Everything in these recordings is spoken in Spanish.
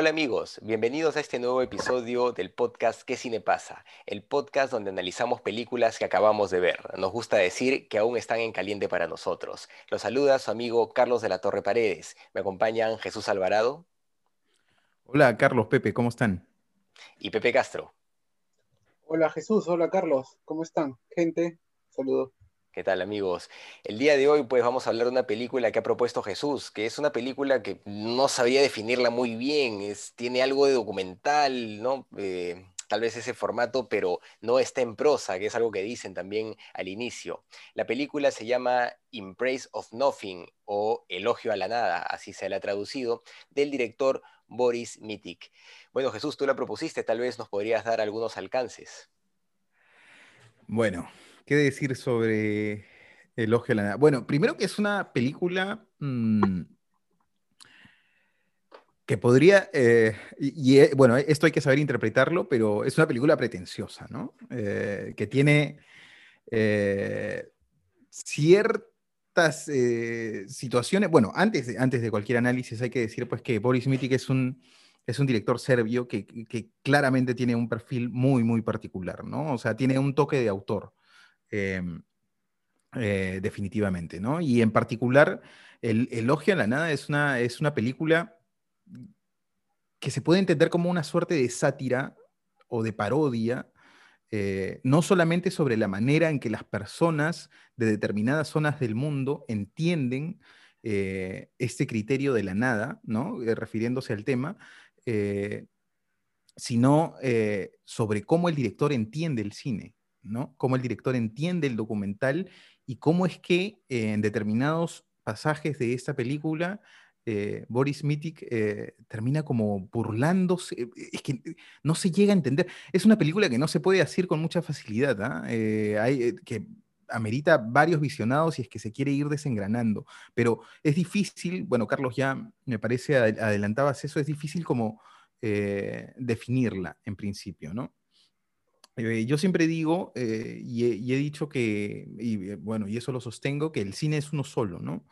Hola amigos, bienvenidos a este nuevo episodio del podcast ¿Qué cine pasa? El podcast donde analizamos películas que acabamos de ver. Nos gusta decir que aún están en caliente para nosotros. Los saluda su amigo Carlos de la Torre Paredes. Me acompañan Jesús Alvarado. Hola Carlos, Pepe, ¿cómo están? Y Pepe Castro. Hola Jesús, hola Carlos, ¿cómo están? Gente, saludos. ¿Qué tal amigos? El día de hoy pues vamos a hablar de una película que ha propuesto Jesús, que es una película que no sabía definirla muy bien, es, tiene algo de documental, ¿no? Eh, tal vez ese formato, pero no está en prosa, que es algo que dicen también al inicio. La película se llama In Praise of Nothing o Elogio a la Nada, así se la ha traducido, del director Boris Mitik. Bueno Jesús, tú la propusiste, tal vez nos podrías dar algunos alcances. Bueno, ¿Qué decir sobre Elogio a la Nada? Bueno, primero que es una película mmm, que podría, eh, y, y, bueno, esto hay que saber interpretarlo, pero es una película pretenciosa, ¿no? Eh, que tiene eh, ciertas situaciones, bueno, antes de, antes de cualquier análisis hay que decir pues que Boris Mitic es un, es un director serbio que, que claramente tiene un perfil muy, muy particular, ¿no? O sea, tiene un toque de autor. Eh, eh, definitivamente, ¿no? Y en particular, el Elogio a la Nada es una, es una película que se puede entender como una suerte de sátira o de parodia, eh, no solamente sobre la manera en que las personas de determinadas zonas del mundo entienden eh, este criterio de la nada, ¿no? Refiriéndose al tema, sino sobre cómo el director entiende el cine. ¿No? Cómo el director entiende el documental y cómo es que eh, en determinados pasajes de esta película eh, Boris Mitic eh, termina como burlándose. Es que no se llega a entender. Es una película que no se puede hacer con mucha facilidad, ¿ah? hay, que amerita varios visionados y es que se quiere ir desengranando. Pero es difícil, bueno, Carlos ya me parece adelantabas eso, es difícil como definirla en principio, ¿no? Eh, yo siempre digo, eh, y, he, dicho que, y eh, bueno, y eso lo sostengo, que el cine es uno solo, ¿no?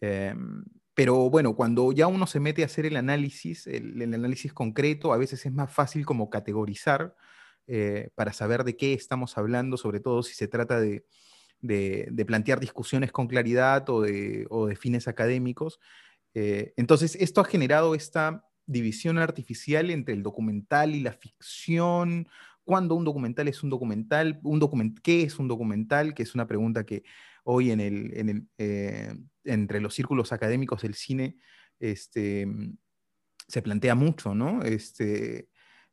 Em, pero bueno, cuando ya uno se mete a hacer el análisis, el, el análisis concreto, a veces es más fácil como categorizar para saber de qué estamos hablando, sobre todo si se trata de, de, de plantear discusiones con claridad o de, o de fines académicos. entonces, esto ha generado esta división artificial entre el documental y la ficción, cuándo un documental es un documental, un document qué es un documental, que es una pregunta que hoy en el, en eh, entre los círculos académicos del cine este, se plantea mucho, ¿no? Este,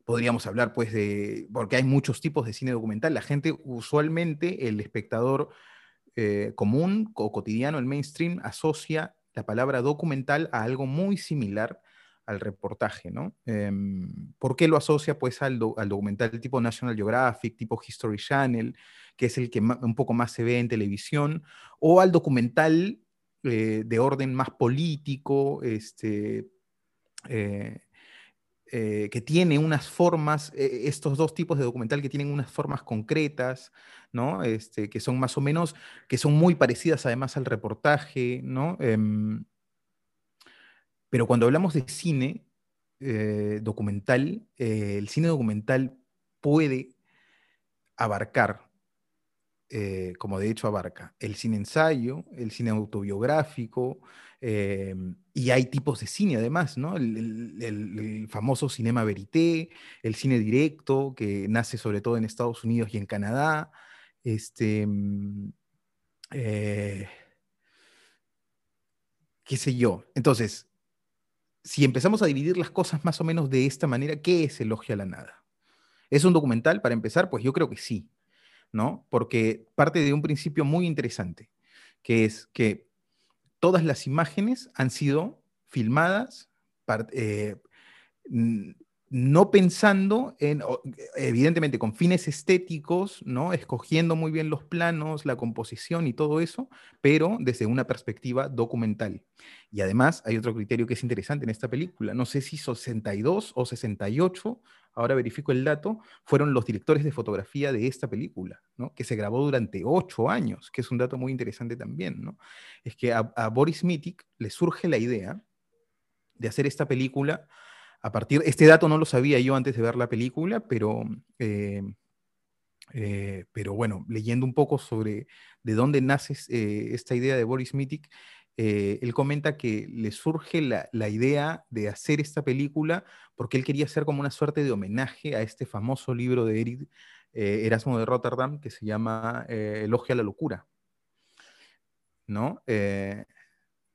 podríamos hablar pues de, porque hay muchos tipos de cine documental, la gente usualmente, el espectador eh, común o cotidiano, el mainstream, asocia la palabra documental a algo muy similar al reportaje, ¿no? Eh, ¿Por qué lo asocia pues al, do, al, documental tipo National Geographic, tipo History Channel, que es el que un poco más se ve en televisión, o al documental eh, de orden más político, este, eh, eh, que tiene unas formas, estos dos tipos de documental que tienen unas formas concretas, ¿no? Este, que son más o menos, que son muy parecidas además al reportaje, ¿no? Em, pero cuando hablamos de cine eh, documental, eh, el cine documental puede abarcar, eh, como de hecho abarca, el cine ensayo, el cine autobiográfico, y hay tipos de cine además, ¿no? El, famoso cinema verité, el cine directo, que nace sobre todo en Estados Unidos y en Canadá. Este, mm, qué sé yo. Entonces, si empezamos a dividir las cosas más o menos de esta manera, ¿qué es Elogio a la Nada? ¿Es un documental para empezar? Pues yo creo que sí, ¿no? Porque parte de un principio muy interesante, que es que todas las imágenes han sido filmadas, eh, no pensando en, evidentemente con fines estéticos, ¿no? Escogiendo muy bien los planos, la composición y todo eso, pero desde una perspectiva documental. Y además hay otro criterio que es interesante en esta película. No sé si 62 o 68, ahora verifico el dato, fueron los directores de fotografía de esta película, ¿no? Que se grabó durante ocho años, que es un dato muy interesante también, ¿no? Es que a, Boris Mitik le surge la idea de hacer esta película a partir, este dato no lo sabía yo antes de ver la película, pero, eh, eh, pero bueno, leyendo un poco sobre de dónde nace eh, esta idea de Boris Mitik, él comenta que le surge la, la, idea de hacer esta película porque él quería hacer como una suerte de homenaje a este famoso libro de Eric Erasmo de Rotterdam que se llama Elogio a la locura. ¿no?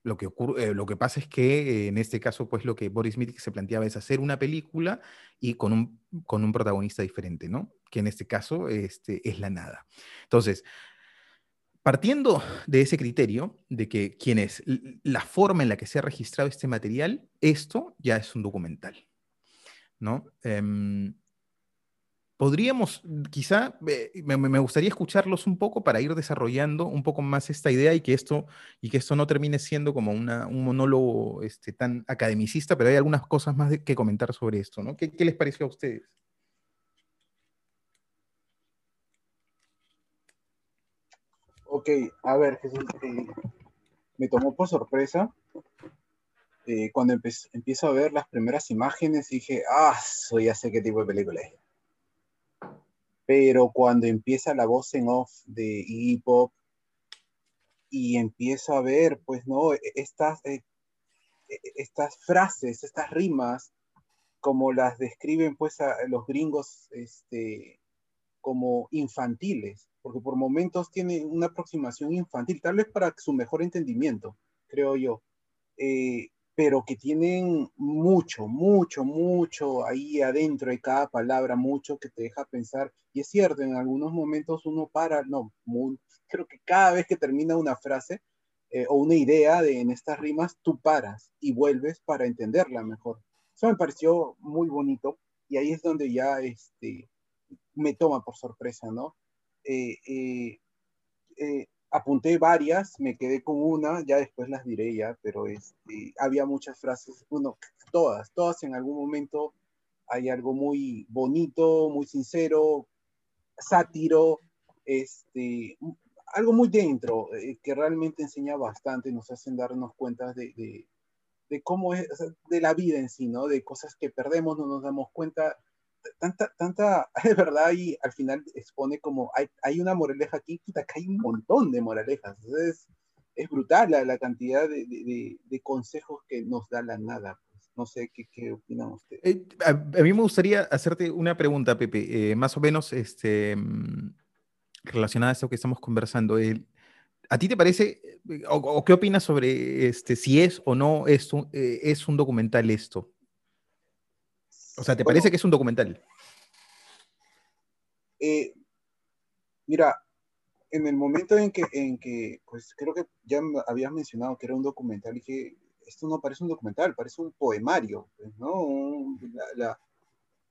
Lo que, ocurre, eh, lo que pasa es que en este caso, pues lo que Boris Mitik se planteaba es hacer una película y con un, con un protagonista diferente, ¿no? Que en este caso este, es la nada. Entonces, partiendo de ese criterio de que quién es la forma en la que se ha registrado este material, esto ya es un documental, ¿no? Em, podríamos, quizá, eh, me, gustaría escucharlos un poco para ir desarrollando un poco más esta idea y que esto, y que esto no termine siendo como una, un monólogo este, tan academicista, pero hay algunas cosas más que comentar sobre esto, ¿no? ¿Qué, les pareció a ustedes? Ok, a ver, Jesús, eh, me tomó por sorpresa eh, cuando empiezo a ver las primeras imágenes dije, ah, soy ya sé qué tipo de película es pero cuando empieza la voz en off de Iggy Pop y empiezo a ver, pues, ¿no? E-, estas, eh, e-, estas frases, estas rimas, como las describen, pues, a los gringos, este, como infantiles, porque por momentos tienen una aproximación infantil, tal vez para su mejor entendimiento, creo yo. Eh, pero que tienen mucho, mucho, mucho ahí adentro de cada palabra, mucho que te deja pensar. Y es cierto, en algunos momentos uno para, no, creo que cada vez que termina una frase eh, o una idea de, en estas rimas, tú paras y vuelves para entenderla mejor. Eso me pareció muy bonito y ahí es donde ya este, me toma por sorpresa, ¿no? eh, eh, eh apunté varias, me quedé con una, ya después las diré ya, pero este, había muchas frases, bueno, todas, todas en algún momento hay algo muy bonito, muy sincero, sátiro, este, algo muy dentro, eh, que realmente enseña bastante, nos hacen darnos cuenta de, de, de cómo es, de la vida en sí, ¿no? De cosas que perdemos, no nos damos cuenta, tanta, tanta, de verdad, y al final expone como hay, hay una moraleja aquí, que hay un montón de moralejas. Entonces, es brutal la, la cantidad de, de, consejos que nos da la nada. Pues. No sé qué, qué opinan ustedes. Eh, a, mí me gustaría hacerte una pregunta, Pepe, eh, más o menos este, mm, relacionada a esto que estamos conversando. Eh, ¿A ti te parece, o, qué opinas sobre este, si es o no es un, es un documental esto? O sea, ¿te parece que es un documental? Eh, mira, en el momento en que, en que, pues creo que ya habías mencionado que era un documental, dije, esto no parece un documental, parece un poemario, pues, ¿no? La,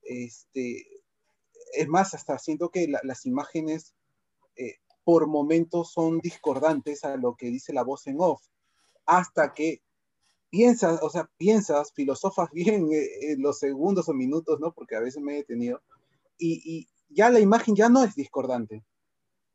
este, es más, hasta siento que las imágenes eh, por momentos son discordantes a lo que dice la voz en off, hasta que piensas, o sea, piensas, filosofas bien eh, los segundos o minutos, ¿no? Porque a veces me he detenido, y, y, ya la imagen ya no es discordante.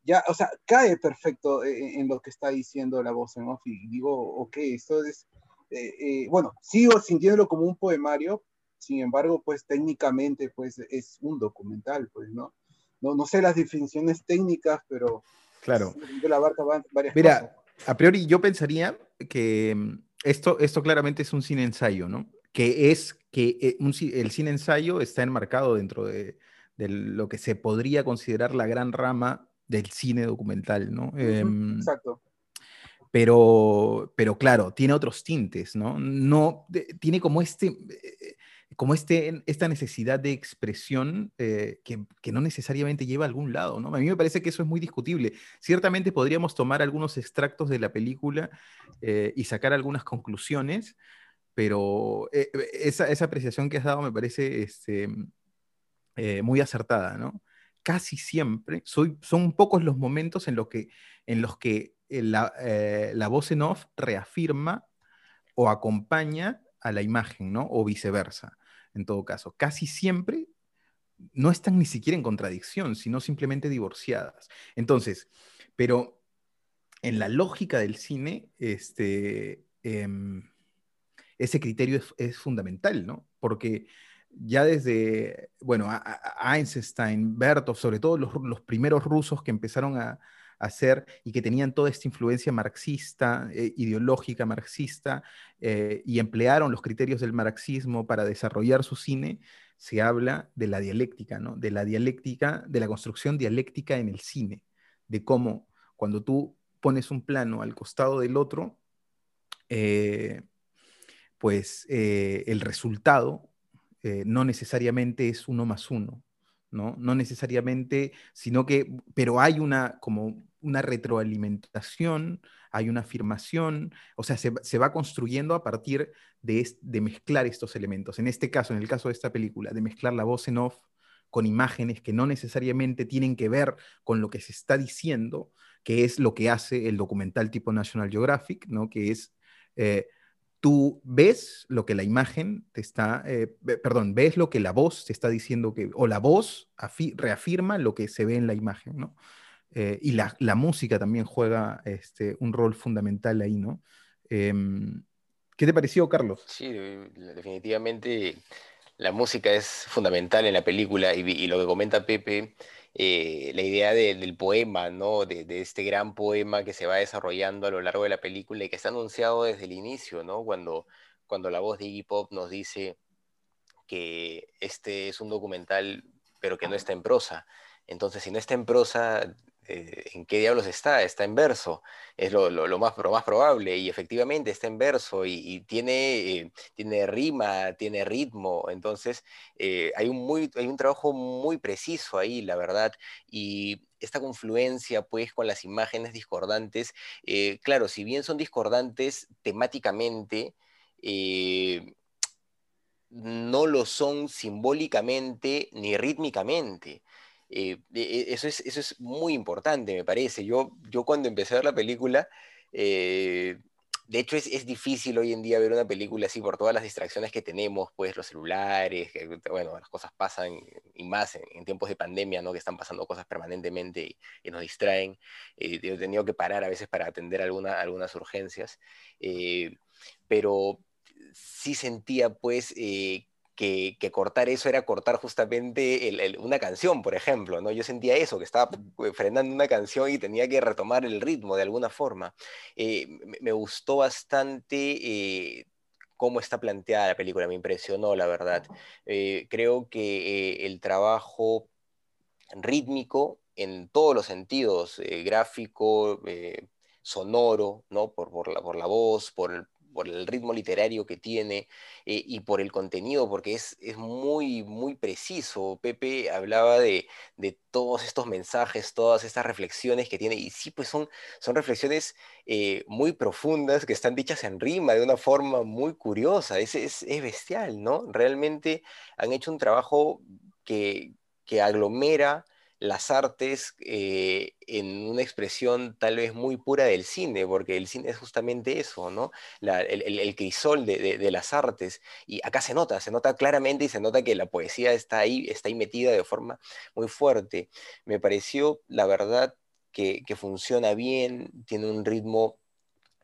Ya, o sea, cae perfecto eh, en, lo que está diciendo la voz en off y digo, ok, esto es, eh, eh, bueno, sigo sintiéndolo como un poemario, sin embargo, pues técnicamente, pues es un documental, pues, ¿no? No, no sé las definiciones técnicas, pero... Claro. La varias Mira, a priori yo pensaría que mm, esto, esto claramente es un cine ensayo, ¿no? Que es que eh, un, el cine ensayo está enmarcado dentro de, de, lo que se podría considerar la gran rama del cine documental, ¿no? Eh, Exacto. Pero, pero claro, tiene otros tintes, ¿no? No, de, tiene como este, como este, esta necesidad de expresión eh, que, no necesariamente lleva a algún lado, ¿no? A mí me parece que eso es muy discutible. Ciertamente podríamos tomar algunos extractos de la película eh, y sacar algunas conclusiones, pero eh, esa, apreciación que has dado me parece este, muy acertada, ¿no? Casi siempre, soy, son pocos los momentos en los que, en los que la, la voz en off reafirma o acompaña a la imagen, ¿no? O viceversa, en todo caso. Casi siempre no están ni siquiera en contradicción, sino simplemente divorciadas. Entonces, pero en la lógica del cine, este, em, ese criterio es, fundamental, ¿no? Porque ya desde, bueno, Einstein, Bertov, sobre todo los primeros rusos que empezaron a, hacer y que tenían toda esta influencia marxista, eh, ideológica marxista, eh, y emplearon los criterios del marxismo para desarrollar su cine, se habla de la dialéctica, ¿no? De la dialéctica, de la construcción dialéctica en el cine, de cómo cuando tú pones un plano al costado del otro, eh, pues el resultado no necesariamente es uno más uno, ¿no? No necesariamente, sino que, pero hay una como una retroalimentación, hay una afirmación, o sea, se, va construyendo a partir de, de, mezclar estos elementos. En este caso, en el caso de esta película, de mezclar la voz en off con imágenes que no necesariamente tienen que ver con lo que se está diciendo, que es lo que hace el documental tipo National Geographic, ¿no? Que es... Eh, tú ves lo que la imagen te está, eh, perdón, ves lo que la voz te está diciendo que, o la voz reafirma lo que se ve en la imagen, ¿no? Eh, y la, música también juega este, un rol fundamental ahí, ¿no? Em, ¿Qué te pareció, Carlos? Sí, definitivamente la música es fundamental en la película y, lo que comenta Pepe, eh, la idea del poema, ¿no? De, este gran poema que se va desarrollando a lo largo de la película y que está anunciado desde el inicio, ¿no? Cuando, cuando la voz de Iggy Pop nos dice que este es un documental, pero que no está en prosa. Entonces, si no está en prosa, eh, en qué diablos está, está en verso, es lo, más, más, probable, y efectivamente está en verso y, tiene, eh, tiene rima, tiene ritmo, entonces eh, hay, un muy, hay un trabajo muy preciso ahí, la verdad, y esta confluencia pues con las imágenes discordantes, claro, si bien son discordantes temáticamente, no lo son simbólicamente ni rítmicamente. Eh, e, eso, es, eso es muy importante, me parece. Yo, yo cuando empecé a ver la película, eh, de hecho es, es, difícil hoy en día ver una película así por todas las distracciones que tenemos, pues los celulares, bueno, las cosas pasan y más en, tiempos de pandemia, ¿no? Que están pasando cosas permanentemente y, nos distraen. Eh, he tenido que parar a veces para atender alguna, algunas urgencias, pero sí sentía pues que, cortar eso era cortar justamente una canción, por ejemplo, ¿no? Yo sentía eso, que estaba eh, frenando una canción y tenía que retomar el ritmo de alguna forma. Eh, me, gustó bastante eh, cómo está planteada la película, me impresionó, la verdad. creo que el trabajo rítmico en todos los sentidos, gráfico, sonoro, ¿no? Por, por, la, por la voz, por, por el ritmo literario que tiene eh, y por el contenido, porque es, es, muy, muy preciso. Pepe hablaba de, todos estos mensajes, todas estas reflexiones que tiene, y sí, pues son, son reflexiones eh, muy profundas que están dichas en rima de una forma muy curiosa, es, es, es bestial, ¿no? Realmente han hecho un trabajo que, que aglomera las artes eh, en una expresión tal vez muy pura del cine, porque el cine es justamente eso, ¿no? el, crisol de, las artes. Y acá se nota, se nota claramente y se nota que la poesía está ahí, está ahí metida de forma muy fuerte. Me pareció, la verdad, que funciona bien, tiene un ritmo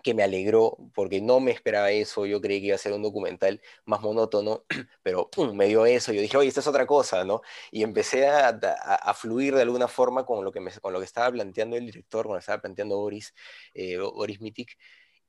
que me alegró porque no me esperaba eso, yo creí que iba a ser un documental más monótono, pero me dio eso, yo dije, oye, esta es otra cosa, ¿no? Y empecé a, fluir de alguna forma con lo, que me, con lo que estaba planteando el director, con lo que estaba planteando Boris, eh, Boris Mitik,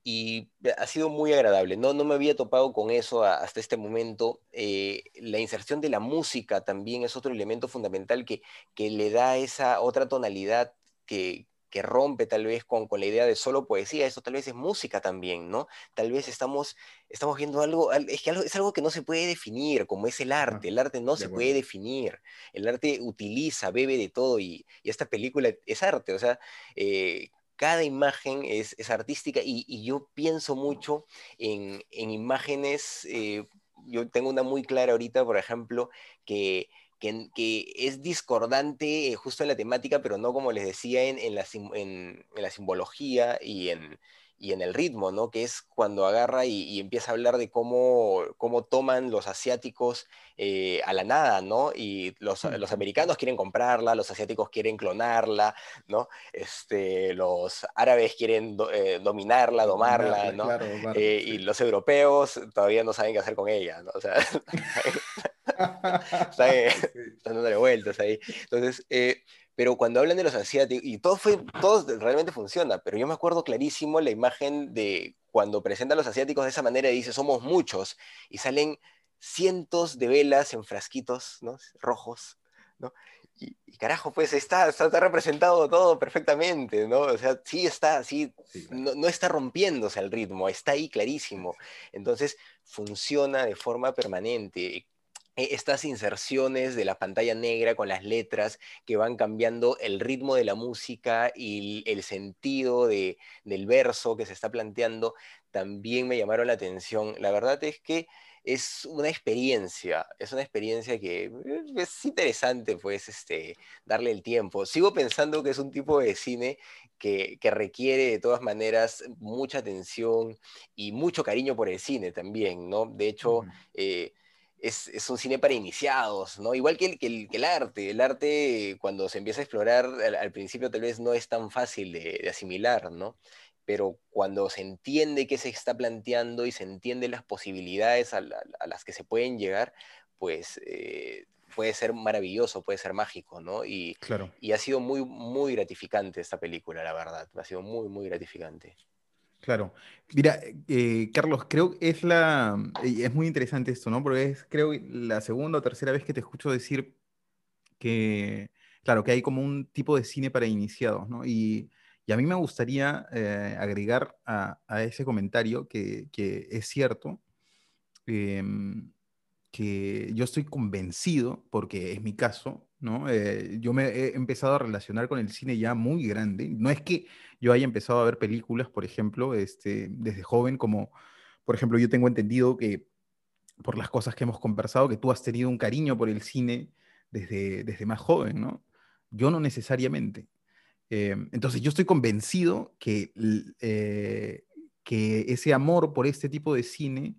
y ha sido muy agradable. No, no me había topado con eso hasta este momento. Eh, la inserción de la música también es otro elemento fundamental que, que le da esa otra tonalidad que, que rompe tal vez con, con, la idea de solo poesía, eso tal vez es música también, ¿no? Tal vez estamos, estamos viendo algo, es que algo, es algo que no se puede definir, como es el arte, el arte no se puede definir, el arte utiliza, bebe de todo y, y esta película es arte, o sea, eh, cada imagen es, es artística y, y, yo pienso mucho en, en imágenes, eh, yo tengo una muy clara ahorita, por ejemplo, que que, es discordante eh, justo en la temática, pero no como les decía en, en, la, en, en la, simbología y en, y en el ritmo, ¿no? Que es cuando agarra y, empieza a hablar de cómo, cómo toman los asiáticos eh, a la nada, ¿no? Y los, los, americanos quieren comprarla, los asiáticos quieren clonarla, ¿no? Este, los árabes quieren eh, dominarla, domarla, ¿no? Eh, y los europeos todavía no saben qué hacer con ella, ¿no? O sea, están, dándole vueltas ahí. Entonces, pero cuando hablan de los asiáticos, y todo, fue, todo realmente funciona, pero yo me acuerdo clarísimo la imagen de cuando presentan a los asiáticos de esa manera y dice, somos muchos, y salen cientos de velas en frasquitos ¿no? rojos, ¿no? Y, carajo, pues está, está, representado todo perfectamente, ¿no? O sea, sí está, sí, no, no, está rompiéndose el ritmo, está ahí clarísimo. Entonces, funciona de forma permanente. E, estas inserciones de la pantalla negra con las letras que van cambiando el ritmo de la música y el sentido de, del verso que se está planteando, también me llamaron la atención. La verdad es que es una experiencia, es una experiencia que eh, es interesante, pues, este, darle el tiempo. Sigo pensando que es un tipo de cine que, que requiere de todas maneras mucha atención y mucho cariño por el cine también, ¿no? De hecho, es, un cine para iniciados, ¿no? Igual que el, que el, arte. El arte, cuando se empieza a explorar, al, principio tal vez no es tan fácil de, asimilar, ¿no? Pero cuando se entiende qué se está planteando y se entienden las posibilidades a, las que se pueden llegar, pues eh, puede ser maravilloso, puede ser mágico, ¿no? Y, claro. y ha sido muy, muy gratificante esta película, la verdad. Ha sido muy, muy gratificante. Claro. Mira, eh, Carlos, creo que es la. Es muy interesante esto, ¿no? Porque es, creo, la segunda o tercera vez que te escucho decir que, claro, que hay como un tipo de cine para iniciados, ¿no? Y, y a mí me gustaría eh, agregar a, a, ese comentario que, que es cierto, em, que yo estoy convencido, porque es mi caso, ¿no? Eh, yo me he empezado a relacionar con el cine ya muy grande. No es que yo haya empezado a ver películas, por ejemplo, este, desde joven, como, por ejemplo, yo tengo entendido que por las cosas que hemos conversado, que tú has tenido un cariño por el cine desde, desde más joven, ¿no? Yo no necesariamente. Eh, entonces, yo estoy convencido que, eh, que ese amor por este tipo de cine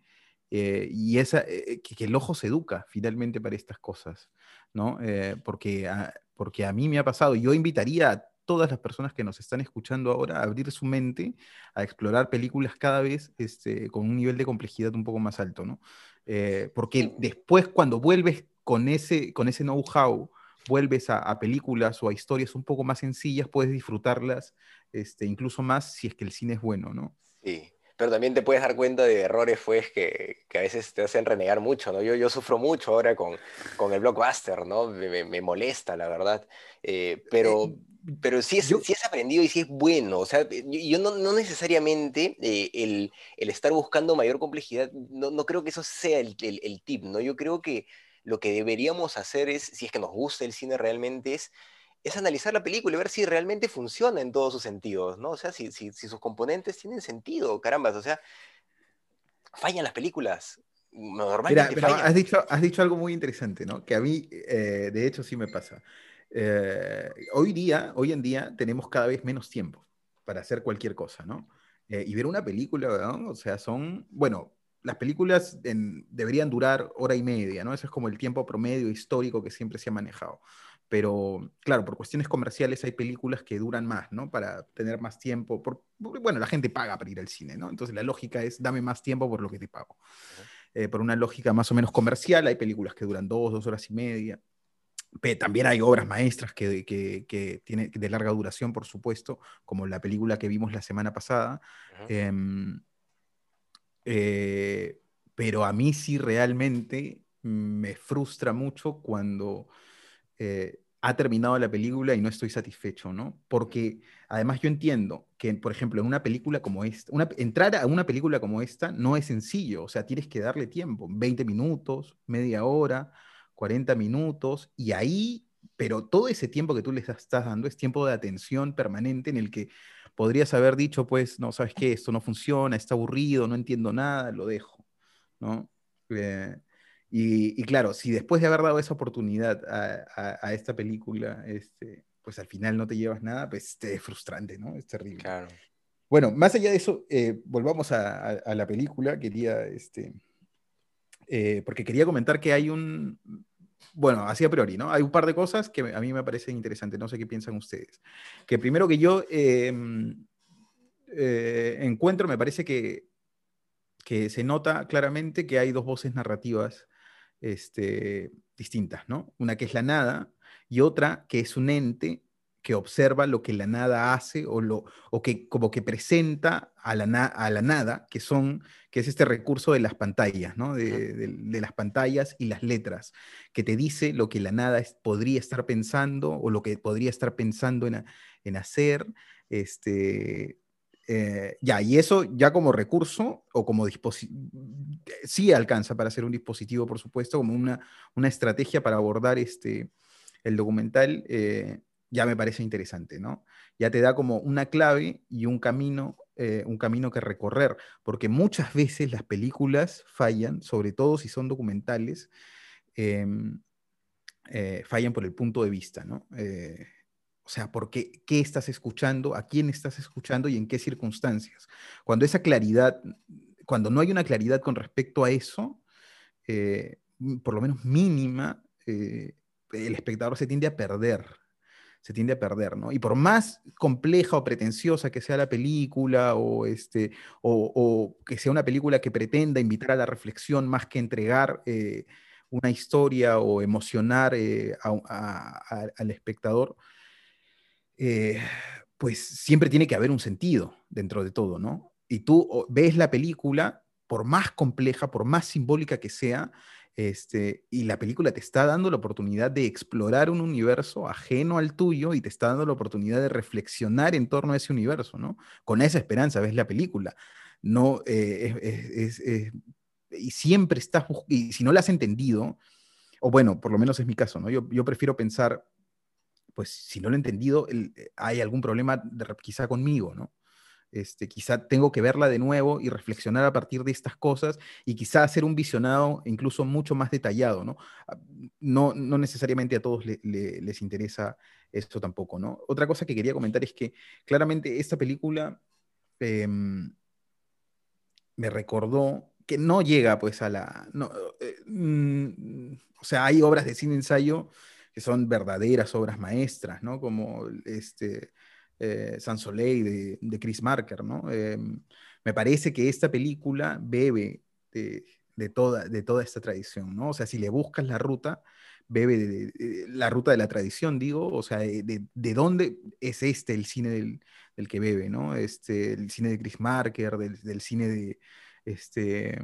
y esa, que, que, el ojo se educa finalmente para estas cosas. ¿no? Eh, porque, a, porque a mí me ha pasado, yo invitaría a todas las personas que nos están escuchando ahora a abrir su mente, a explorar películas cada vez este, con un nivel de complejidad un poco más alto, ¿no? Eh, porque después cuando vuelves con ese, con ese know-how, vuelves a, a, películas o a historias un poco más sencillas, puedes disfrutarlas este, incluso más si es que el cine es bueno, ¿no? Sí, pero también te puedes dar cuenta de errores pues, que, que a veces te hacen renegar mucho, ¿no? Yo, yo sufro mucho ahora con, con el blockbuster, ¿no? Me, me molesta, la verdad. Eh, pero, eh, pero sí es, yo, sí es aprendido y sí es bueno. O sea, yo, yo no, no, necesariamente eh, el, el, estar buscando mayor complejidad, no, no creo que eso sea el, el, el tip, ¿no? Yo creo que lo que deberíamos hacer es, si es que nos gusta el cine realmente, es es analizar la película y ver si realmente funciona en todos sus sentidos, ¿no? O sea, si, si, si sus componentes tienen sentido, carambas, o sea, fallan las películas. Normalmente Mira, fallan. Has, dicho, has dicho algo muy interesante, ¿no? Que a mí, eh, de hecho, sí me pasa. Eh, hoy día, hoy en día, tenemos cada vez menos tiempo para hacer cualquier cosa, ¿no? Eh, y ver una película, ¿no? O sea, son, bueno, las películas en, deberían durar hora y media, ¿no? Ese es como el tiempo promedio histórico que siempre se ha manejado pero claro, por cuestiones comerciales hay películas que duran más, ¿no? Para tener más tiempo. Por, bueno, la gente paga para ir al cine, ¿no? Entonces la lógica es dame más tiempo por lo que te pago. Eh, por una lógica más o menos comercial, hay películas que duran dos, dos horas y media. Pero también hay obras maestras que, que, que tienen de larga duración, por supuesto, como la película que vimos la semana pasada. eh, eh, pero a mí sí realmente me frustra mucho cuando eh, ha terminado la película y no estoy satisfecho, ¿no? Porque además yo entiendo que, por ejemplo, en una película como esta, una, entrar a una película como esta no es sencillo, o sea, tienes que darle tiempo, 20 minutos, media hora, 40 minutos, y ahí, pero todo ese tiempo que tú les estás dando es tiempo de atención permanente en el que podrías haber dicho, pues, no, sabes qué, esto no funciona, está aburrido, no entiendo nada, lo dejo, ¿no? Eh, y, claro, si después de haber dado esa oportunidad a, esta película, este, pues al final no te llevas nada, pues es frustrante, ¿no? Es terrible. Claro. Bueno, más allá de eso, eh, volvamos a, la película. Quería, este, eh, porque quería comentar que hay un, bueno, así a priori, ¿no? Hay un par de cosas que a mí me parecen interesantes, no sé qué piensan ustedes. Que primero que yo em, eh, encuentro, me parece que, que se nota claramente que hay dos voces narrativas este, distintas, ¿no? Una que es la nada y otra que es un ente que observa lo que la nada hace o, lo, o que como que presenta a la, a la nada, que, son, que es este recurso de las pantallas, ¿no? de, las pantallas y las letras, que te dice lo que la nada podría estar pensando o lo que podría estar pensando en, en hacer, este, eh, ya, y eso ya como recurso o como dispositivo, sí alcanza para ser un dispositivo, por supuesto, como una, una estrategia para abordar este, el documental, eh, ya me parece interesante, ¿no? Ya te da como una clave y un camino, eh, un camino que recorrer, porque muchas veces las películas fallan, sobre todo si son documentales, em, fallan por el punto de vista, ¿no? O sea, ¿por qué, estás escuchando? ¿A quién estás escuchando? ¿Y en qué circunstancias? Cuando esa claridad, cuando no hay una claridad con respecto a eso, eh, por lo menos mínima, eh, el espectador se tiende a perder, se tiende a perder, ¿no? Y por más compleja o pretenciosa que sea la película, o, este, o, que sea una película que pretenda invitar a la reflexión más que entregar eh, una historia o emocionar al espectador, eh, pues siempre tiene que haber un sentido dentro de todo, ¿no? Y tú ves la película, por más compleja, por más simbólica que sea, este, y la película te está dando la oportunidad de explorar un universo ajeno al tuyo y te está dando la oportunidad de reflexionar en torno a ese universo, ¿no? Con esa esperanza ves la película. No, eh, y siempre estás, y si no la has entendido, o bueno, por lo menos es mi caso, ¿no? Yo, yo prefiero pensar pues si no lo he entendido, eh, hay algún problema quizá conmigo, ¿no? Este, quizá tengo que verla de nuevo y reflexionar a partir de estas cosas y quizá hacer un visionado incluso mucho más detallado, ¿no? Ah, no, no necesariamente a todos les interesa esto tampoco, ¿no? Otra cosa que quería comentar es que claramente esta película em, me recordó que no llega pues a la... Eh, mm, o sea, hay obras de cine ensayo que son verdaderas obras maestras, ¿no? Como este, eh, San Soleil de, Chris Marker, ¿no? Em, me parece que esta película bebe de, toda, de toda esta tradición, ¿no? O sea, si le buscas la ruta, bebe de, la ruta de la tradición, digo, o sea, de, dónde es este el cine del, que bebe, ¿no? Este, el cine de Chris Marker, del, del cine de, este,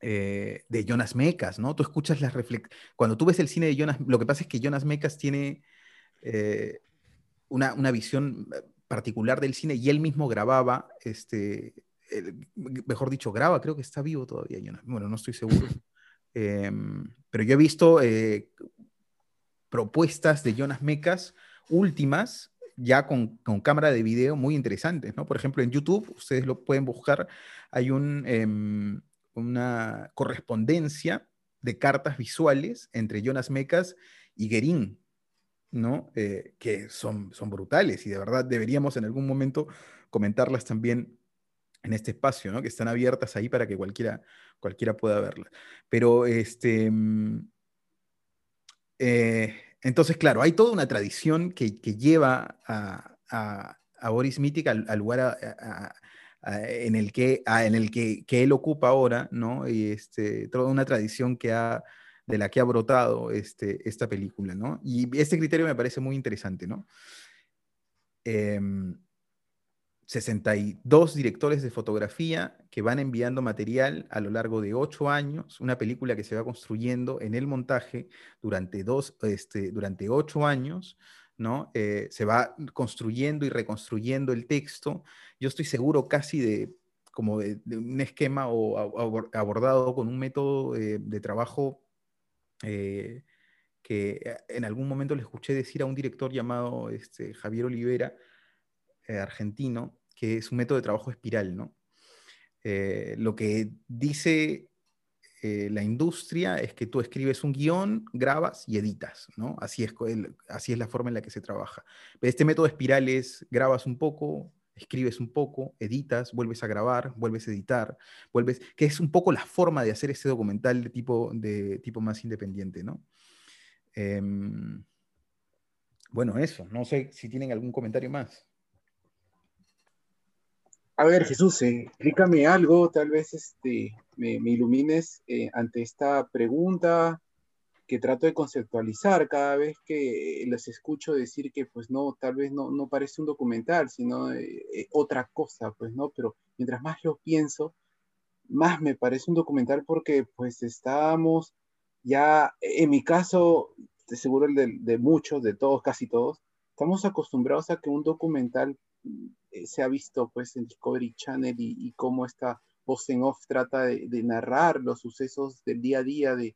eh, de Jonas Mecas, ¿no? Tú escuchas las reflexiones. Cuando tú ves el cine de Jonas, lo que pasa es que Jonas Mecas tiene eh, una, visión eh, particular del cine y él mismo grababa, este, mejor dicho, graba, creo que está vivo todavía, Jonas. Bueno, no estoy seguro. Em, pero yo he visto propuestas de Jonas Mecas últimas ya con, cámara de video muy interesantes, ¿no? Por ejemplo, en YouTube, ustedes lo pueden buscar, hay un, em, una correspondencia de cartas visuales entre Jonas Mecas y Guerín, ¿no? Eh, que son, son brutales y de verdad deberíamos en algún momento comentarlas también en este espacio, ¿no? Que están abiertas ahí para que cualquiera, cualquiera pueda verlas. Pero este... Mm, eh, entonces, claro, hay toda una tradición que, lleva a, Boris Mitic al, lugar a, en el, que, en el que, él ocupa ahora, ¿no? Y este, toda una tradición que ha, de la que ha brotado este, esta película, ¿no? Y este criterio me parece muy interesante, ¿no? Em, 62 directores de fotografía que van enviando material a lo largo de ocho años, una película que se va construyendo en el montaje durante, dos, este, durante ocho años, ¿no? Eh, se va construyendo y reconstruyendo el texto. Yo estoy seguro casi de como de, un esquema o abordado con un método eh, de trabajo eh, que en algún momento le escuché decir a un director llamado este, Javier Olivera, argentino, que es un método de trabajo espiral, ¿no? Lo que dice eh, la industria es que tú escribes un guion, grabas y editas, ¿no? Así es, así es la forma en la que se trabaja. Este método espiral es grabas un poco, escribes un poco, editas, vuelves a grabar, vuelves a editar, vuelves, que es un poco la forma de hacer este documental de tipo, de tipo más independiente, ¿no? Em, bueno, eso, no sé si tienen algún comentario más. A ver, Jesús, eh, explícame algo, tal vez este, me, ilumines eh, ante esta pregunta que trato de conceptualizar cada vez que los escucho decir que pues no, tal vez no, no parece un documental, sino eh, otra cosa, pues no, pero mientras más lo pienso, más me parece un documental porque pues estamos ya, en mi caso, seguro el de, de muchos, de todos, casi todos, estamos acostumbrados a que un documental eh, se ha visto pues en Discovery Channel y, cómo esta voz en off trata de, narrar los sucesos del día a día de,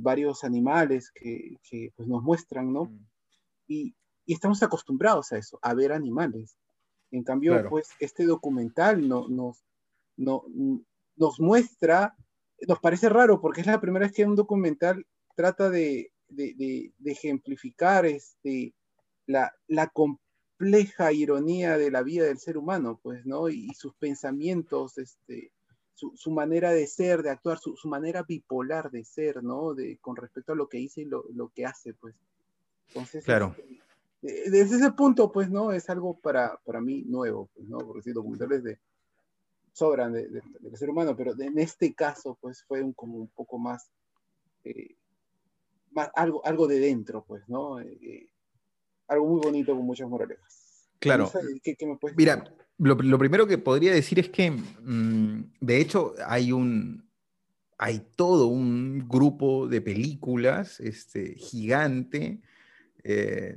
varios animales que, pues, nos muestran, ¿no? Mm. Y, estamos acostumbrados a eso, a ver animales. En cambio, pues este documental no, nos, no, nos muestra, nos parece raro porque es la primera vez que un documental trata de, ejemplificar este, la, la, compleja ironía de la vida del ser humano, pues, ¿no? Y, sus pensamientos, este, su, manera de ser, de actuar, su, manera bipolar de ser, ¿no? De, con respecto a lo que dice y lo, que hace, pues. Entonces, claro. Este, desde ese punto, pues, ¿no? Es algo para, para mí nuevo, pues, ¿no? Porque sí, documentales de sobran del ser humano, pero en este caso, pues, fue un, como un poco más, eh, más algo, algo de dentro, pues, ¿no? Eh, algo muy bonito con muchas moralejas. Claro. Mira, lo, primero que podría decir es que, mm, de hecho, hay un, hay todo un grupo de películas este, gigante eh,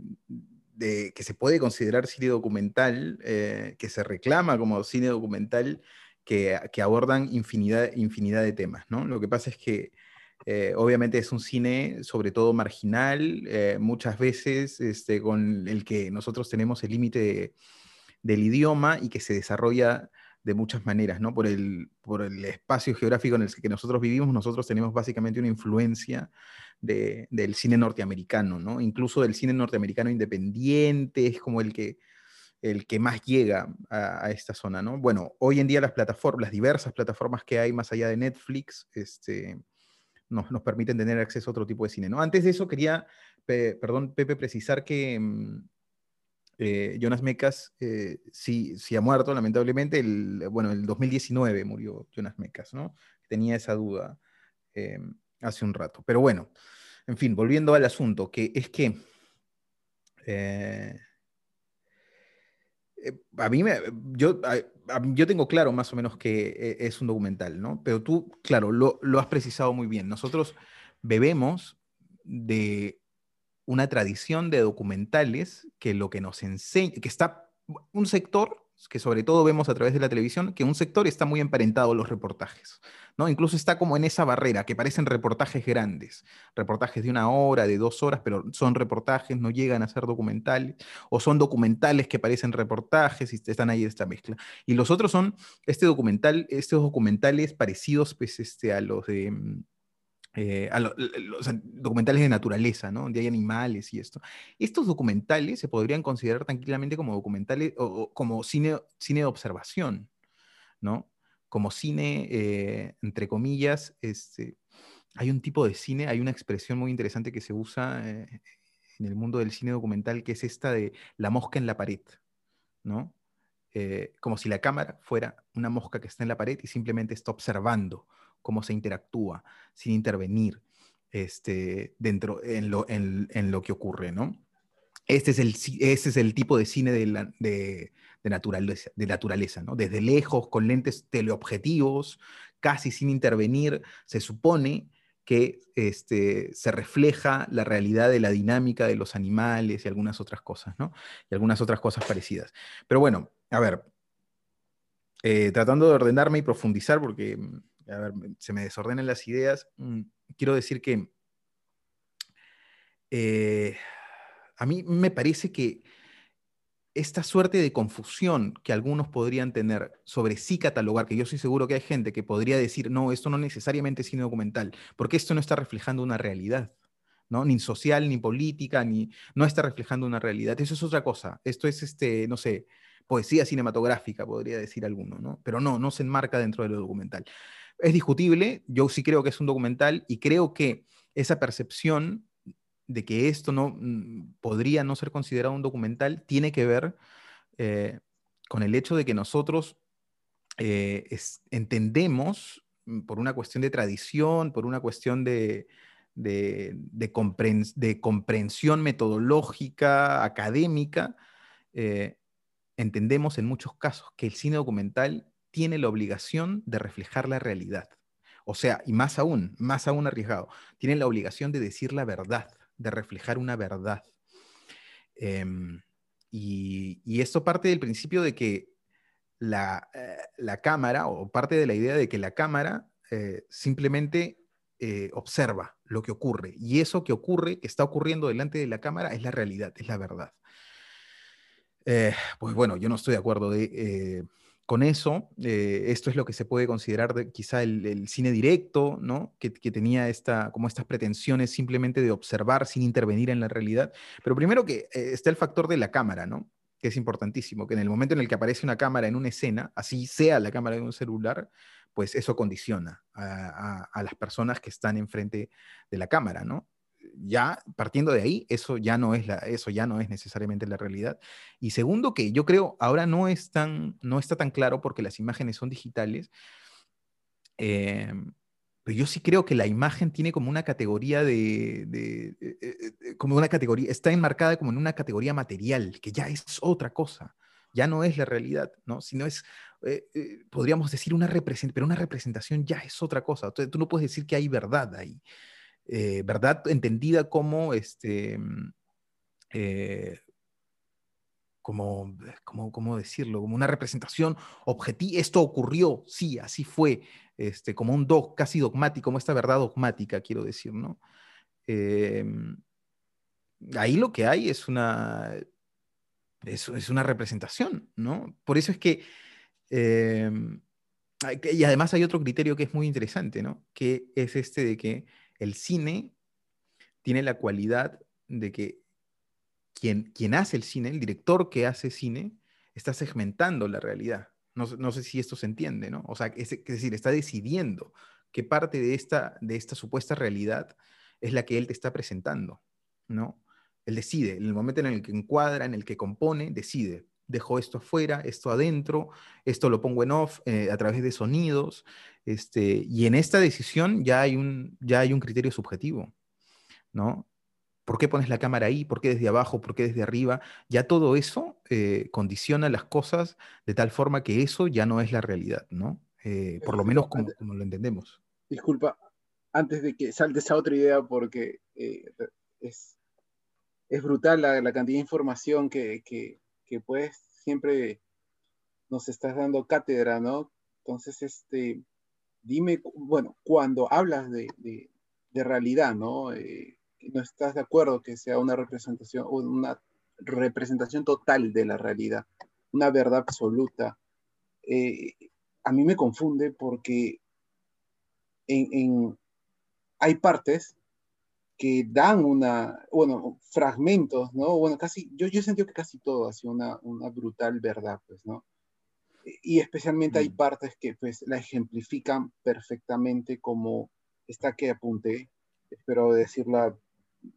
de, que se puede considerar cine documental, eh, que se reclama como cine documental, que, que, abordan infinidad, infinidad de temas, ¿no? Lo que pasa es que eh, obviamente es un cine sobre todo marginal, eh, muchas veces este, con el que nosotros tenemos el límite del idioma y que se desarrolla de muchas maneras, ¿no? Por el, por el espacio geográfico en el que nosotros vivimos, nosotros tenemos básicamente una influencia del cine norteamericano, ¿no? Incluso del cine norteamericano independiente, es como el que, el que más llega a, esta zona, ¿no? Bueno, hoy en día las plataformas, diversas plataformas que hay más allá de Netflix, este, nos, nos, permiten tener acceso a otro tipo de cine. ¿no? Antes de eso, quería, perdón, Pepe, precisar que mm, eh, Jonas Mecas eh, sí, sí, ha muerto, lamentablemente. El, bueno, el 2019 murió Jonas Mecas, ¿no? Tenía esa duda eh, hace un rato. Pero bueno, en fin, volviendo al asunto, que es que a mí me, yo, yo tengo claro más o menos que eh, es un documental, ¿no? Pero tú, claro, lo, lo has precisado muy bien. Nosotros bebemos de una tradición de documentales que lo que nos enseña, que está un sector que sobre todo vemos a través de la televisión, que un sector está muy emparentado a los reportajes, ¿no? Incluso está como en esa barrera, que parecen reportajes grandes, reportajes de una hora, de dos horas, pero son reportajes, no llegan a ser documentales, o son documentales que parecen reportajes y están ahí esta mezcla. Y los otros son este documental, estos documentales parecidos pues, este, a los de eh, documentales de naturaleza. Donde hay animales y esto. Estos documentales se podrían considerar tranquilamente como documentales o, como cine, de observación, ¿no? Como cine, eh, entre comillas, este, hay un tipo de cine, hay una expresión muy interesante que se usa eh, en el mundo del cine documental, que es esta de la mosca en la pared, ¿no? como si la cámara fuera una mosca que está en la pared y simplemente está observando cómo se interactúa, sin intervenir este, dentro en lo, en, lo que ocurre, ¿no? este es el, este es el tipo de cine de, de, naturaleza, de naturaleza, ¿no? Desde lejos, con lentes teleobjetivos, casi sin intervenir, se supone que este, se refleja la realidad de la dinámica de los animales y algunas otras cosas, ¿no? Y algunas otras cosas parecidas. Pero bueno, a ver, eh, tratando de ordenarme y profundizar, porque, a ver, se me desordenan las ideas, mm, quiero decir que eh, a mí me parece que esta suerte de confusión que algunos podrían tener sobre sí catalogar, que yo estoy seguro que hay gente que podría decir, no, esto no necesariamente es cine documental, porque esto no está reflejando una realidad, ¿no? Ni social, ni política, ni no está reflejando una realidad. Eso es otra cosa. Esto es, este, no sé, poesía cinematográfica, podría decir alguno, ¿no? Pero no, no se enmarca dentro de lo documental. Es discutible, yo sí creo que es un documental y creo que esa percepción de que esto no mm, podría no ser considerado un documental tiene que ver eh, con el hecho de que nosotros eh, entendemos, mm, por una cuestión de tradición, por una cuestión de, de, comprensión metodológica, académica, eh, entendemos en muchos casos que el cine documental tiene la obligación de reflejar la realidad. O sea, y más aún, más aún arriesgado, tiene la obligación de decir la verdad de reflejar una verdad. Em, y, esto parte del principio de que la, eh, la, cámara, o parte de la idea de que la cámara eh, simplemente eh, observa lo que ocurre. Y eso que ocurre, que está ocurriendo delante de la cámara, es la realidad, es la verdad. pues bueno, yo no estoy de acuerdo de, con eso, eh, esto es lo que se puede considerar quizá el, cine directo, ¿no? Que, tenía esta, como estas pretensiones simplemente de observar sin intervenir en la realidad. Pero primero que eh, está el factor de la cámara, ¿no? Que es importantísimo, que en el momento en el que aparece una cámara en una escena, así sea la cámara de un celular, pues eso condiciona a las personas que están enfrente de la cámara, ¿no? Ya partiendo de ahí, eso ya no es la, eso ya no es necesariamente la realidad. Y segundo, que yo creo ahora no está tan claro porque las imágenes son digitales. Em, pero yo sí creo que la imagen tiene como una categoría de, de, eh, eh, eh, como una categoría, está enmarcada como en una categoría material, que ya es otra cosa, ya no es la realidad, ¿no? Sino es, podríamos decir una representación, pero una representación ya es otra cosa. Entonces, tú no puedes decir que hay verdad ahí. Eh, verdad entendida como, este, mm, eh, como, como, ¿cómo decirlo? Como una representación objetiva. Esto ocurrió, sí, así fue, este, como un dog, casi dogmático, como esta verdad dogmática, quiero decir, ¿no? Em, ahí lo que hay es una, es, es una representación, ¿no? Por eso es que, y además hay otro criterio que es muy interesante, ¿no? Que es este de que el cine tiene la cualidad de que quien, quien hace el cine, el director que hace cine, está segmentando la realidad. No, sé si esto se entiende, ¿no? O sea, es, decir, está decidiendo qué parte de esta, de esta supuesta realidad es la que él te está presentando, ¿no? Él decide, en el momento en el que encuadra, en el que compone, decide, dejo esto afuera, esto adentro, esto lo pongo en off eh, a través de sonidos, este, y en esta decisión ya hay, un, ya hay un criterio subjetivo, ¿no? ¿Por qué pones la cámara ahí? ¿Por qué desde abajo? ¿Por qué desde arriba? Ya todo eso eh, condiciona las cosas de tal forma que eso ya no es la realidad, ¿no? Eh, por lo menos como, lo entendemos. Disculpa, antes de que saltes a otra idea, porque es, es brutal la, la, cantidad de información que, que, que pues siempre nos estás dando cátedra, ¿no? Entonces, este, dime, bueno, cuando hablas de, de, realidad, ¿no? Eh, no estás de acuerdo que sea una representación, una representación total de la realidad, una verdad absoluta. Eh, a mí me confunde porque en, hay partes que dan una, bueno, fragmentos, ¿no? Bueno, casi, yo, yo sentí que casi todo ha sido una, una brutal verdad, pues, ¿no? Y especialmente hay mm. partes que, pues, la ejemplifican perfectamente como esta que apunté, espero decirla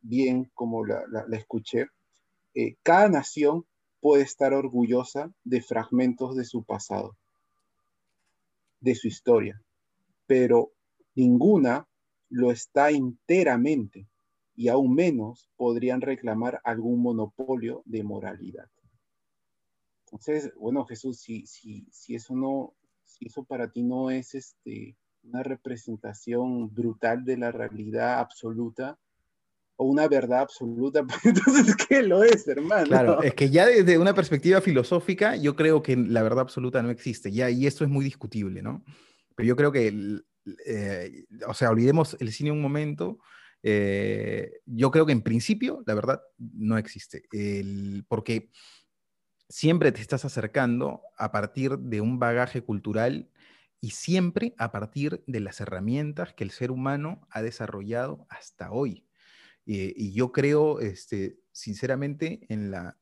bien como la, la, escuché. Eh, cada nación puede estar orgullosa de fragmentos de su pasado, de su historia, pero ninguna lo está enteramente y aún menos podrían reclamar algún monopolio de moralidad. Entonces, bueno, Jesús, si, si, si eso no, si eso para ti no es este, una representación brutal de la realidad absoluta, o una verdad absoluta, pues entonces, ¿qué lo es, hermano? Claro, es que ya desde una perspectiva filosófica, yo creo que la verdad absoluta no existe, ya, y esto es muy discutible, ¿no? Pero yo creo que, eh, o sea, olvidemos el cine un momento, eh, yo creo que en principio, la verdad, no existe, porque siempre te estás acercando a partir de un bagaje cultural y siempre a partir de las herramientas que el ser humano ha desarrollado hasta hoy. Eh, y yo creo, este, sinceramente, en la,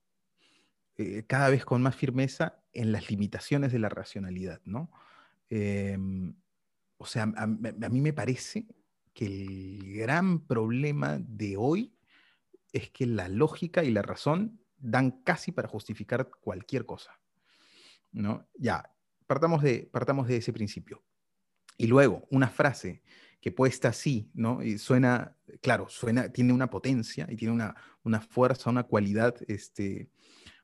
eh, cada vez con más firmeza en las limitaciones de la racionalidad, ¿no? Em, o sea, a, mí me parece que el gran problema de hoy es que la lógica y la razón dan casi para justificar cualquier cosa, ¿no? Ya, partamos de, partamos de ese principio. Y luego, una frase que puesta así, ¿no? Y suena, claro, suena, tiene una potencia y tiene una, una fuerza, una cualidad, este,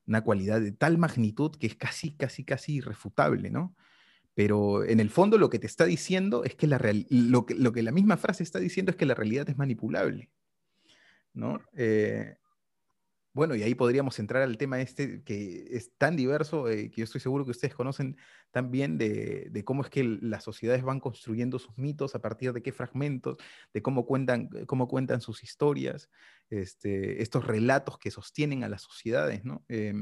una cualidad de tal magnitud que es casi, casi, casi irrefutable, ¿no? Pero en el fondo lo que te está diciendo es que la lo, que, lo que la misma frase está diciendo es que la realidad es manipulable, ¿no? Eh, bueno, y ahí podríamos entrar al tema este que es tan diverso, eh, que yo estoy seguro que ustedes conocen también de, de, cómo es que las sociedades van construyendo sus mitos, a partir de qué fragmentos, de cómo cuentan, cómo cuentan sus historias, este, estos relatos que sostienen a las sociedades, ¿no? Eh,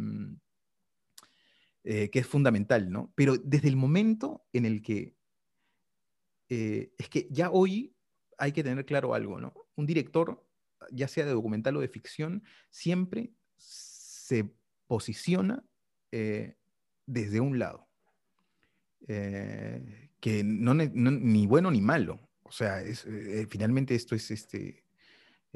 eh, que es fundamental, ¿no? Pero desde el momento en el que, eh, es que ya hoy hay que tener claro algo, ¿no? Un director ya sea de documental o de ficción, siempre se posiciona eh, desde un lado. Que no, no, ni bueno ni malo. O sea, es, finalmente esto es, este,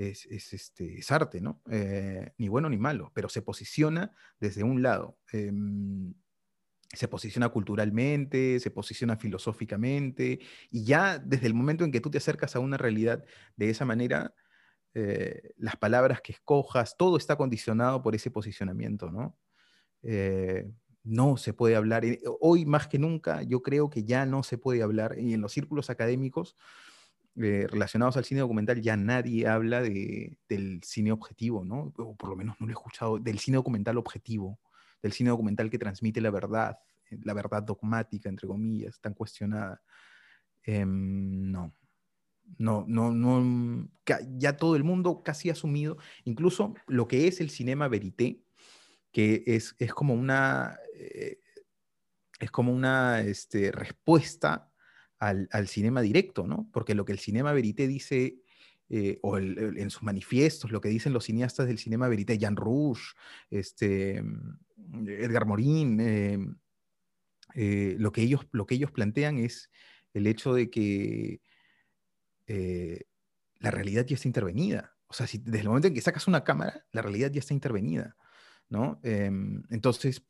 es, es, este, es arte, ¿no? Eh, ni bueno ni malo, pero se posiciona desde un lado. Em, se posiciona culturalmente, se posiciona filosóficamente, y ya desde el momento en que tú te acercas a una realidad de esa manera, eh, las palabras que escojas, todo está condicionado por ese posicionamiento, ¿no? Eh, no se puede hablar, hoy más que nunca yo creo que ya no se puede hablar, y en los círculos académicos eh, relacionados al cine documental ya nadie habla de, del cine objetivo, ¿no? O por lo menos no lo he escuchado, del cine documental objetivo, del cine documental que transmite la verdad, la verdad dogmática, entre comillas, tan cuestionada. Eh, no, no, no, no, ya todo el mundo casi ha asumido, incluso lo que es el cinema verité, que es, es como una, eh, es como una este, respuesta al, al, cinema directo, ¿no? Porque lo que el cinema verité dice, eh, o en sus manifiestos, lo que dicen los cineastas del cinema verité, Jean Rouge, este, Edgar Morin, eh, eh, lo, que ellos, lo que ellos plantean es el hecho de que eh, la realidad ya está intervenida. O sea, si desde el momento en que sacas una cámara, la realidad ya está intervenida, ¿no? Eh, entonces,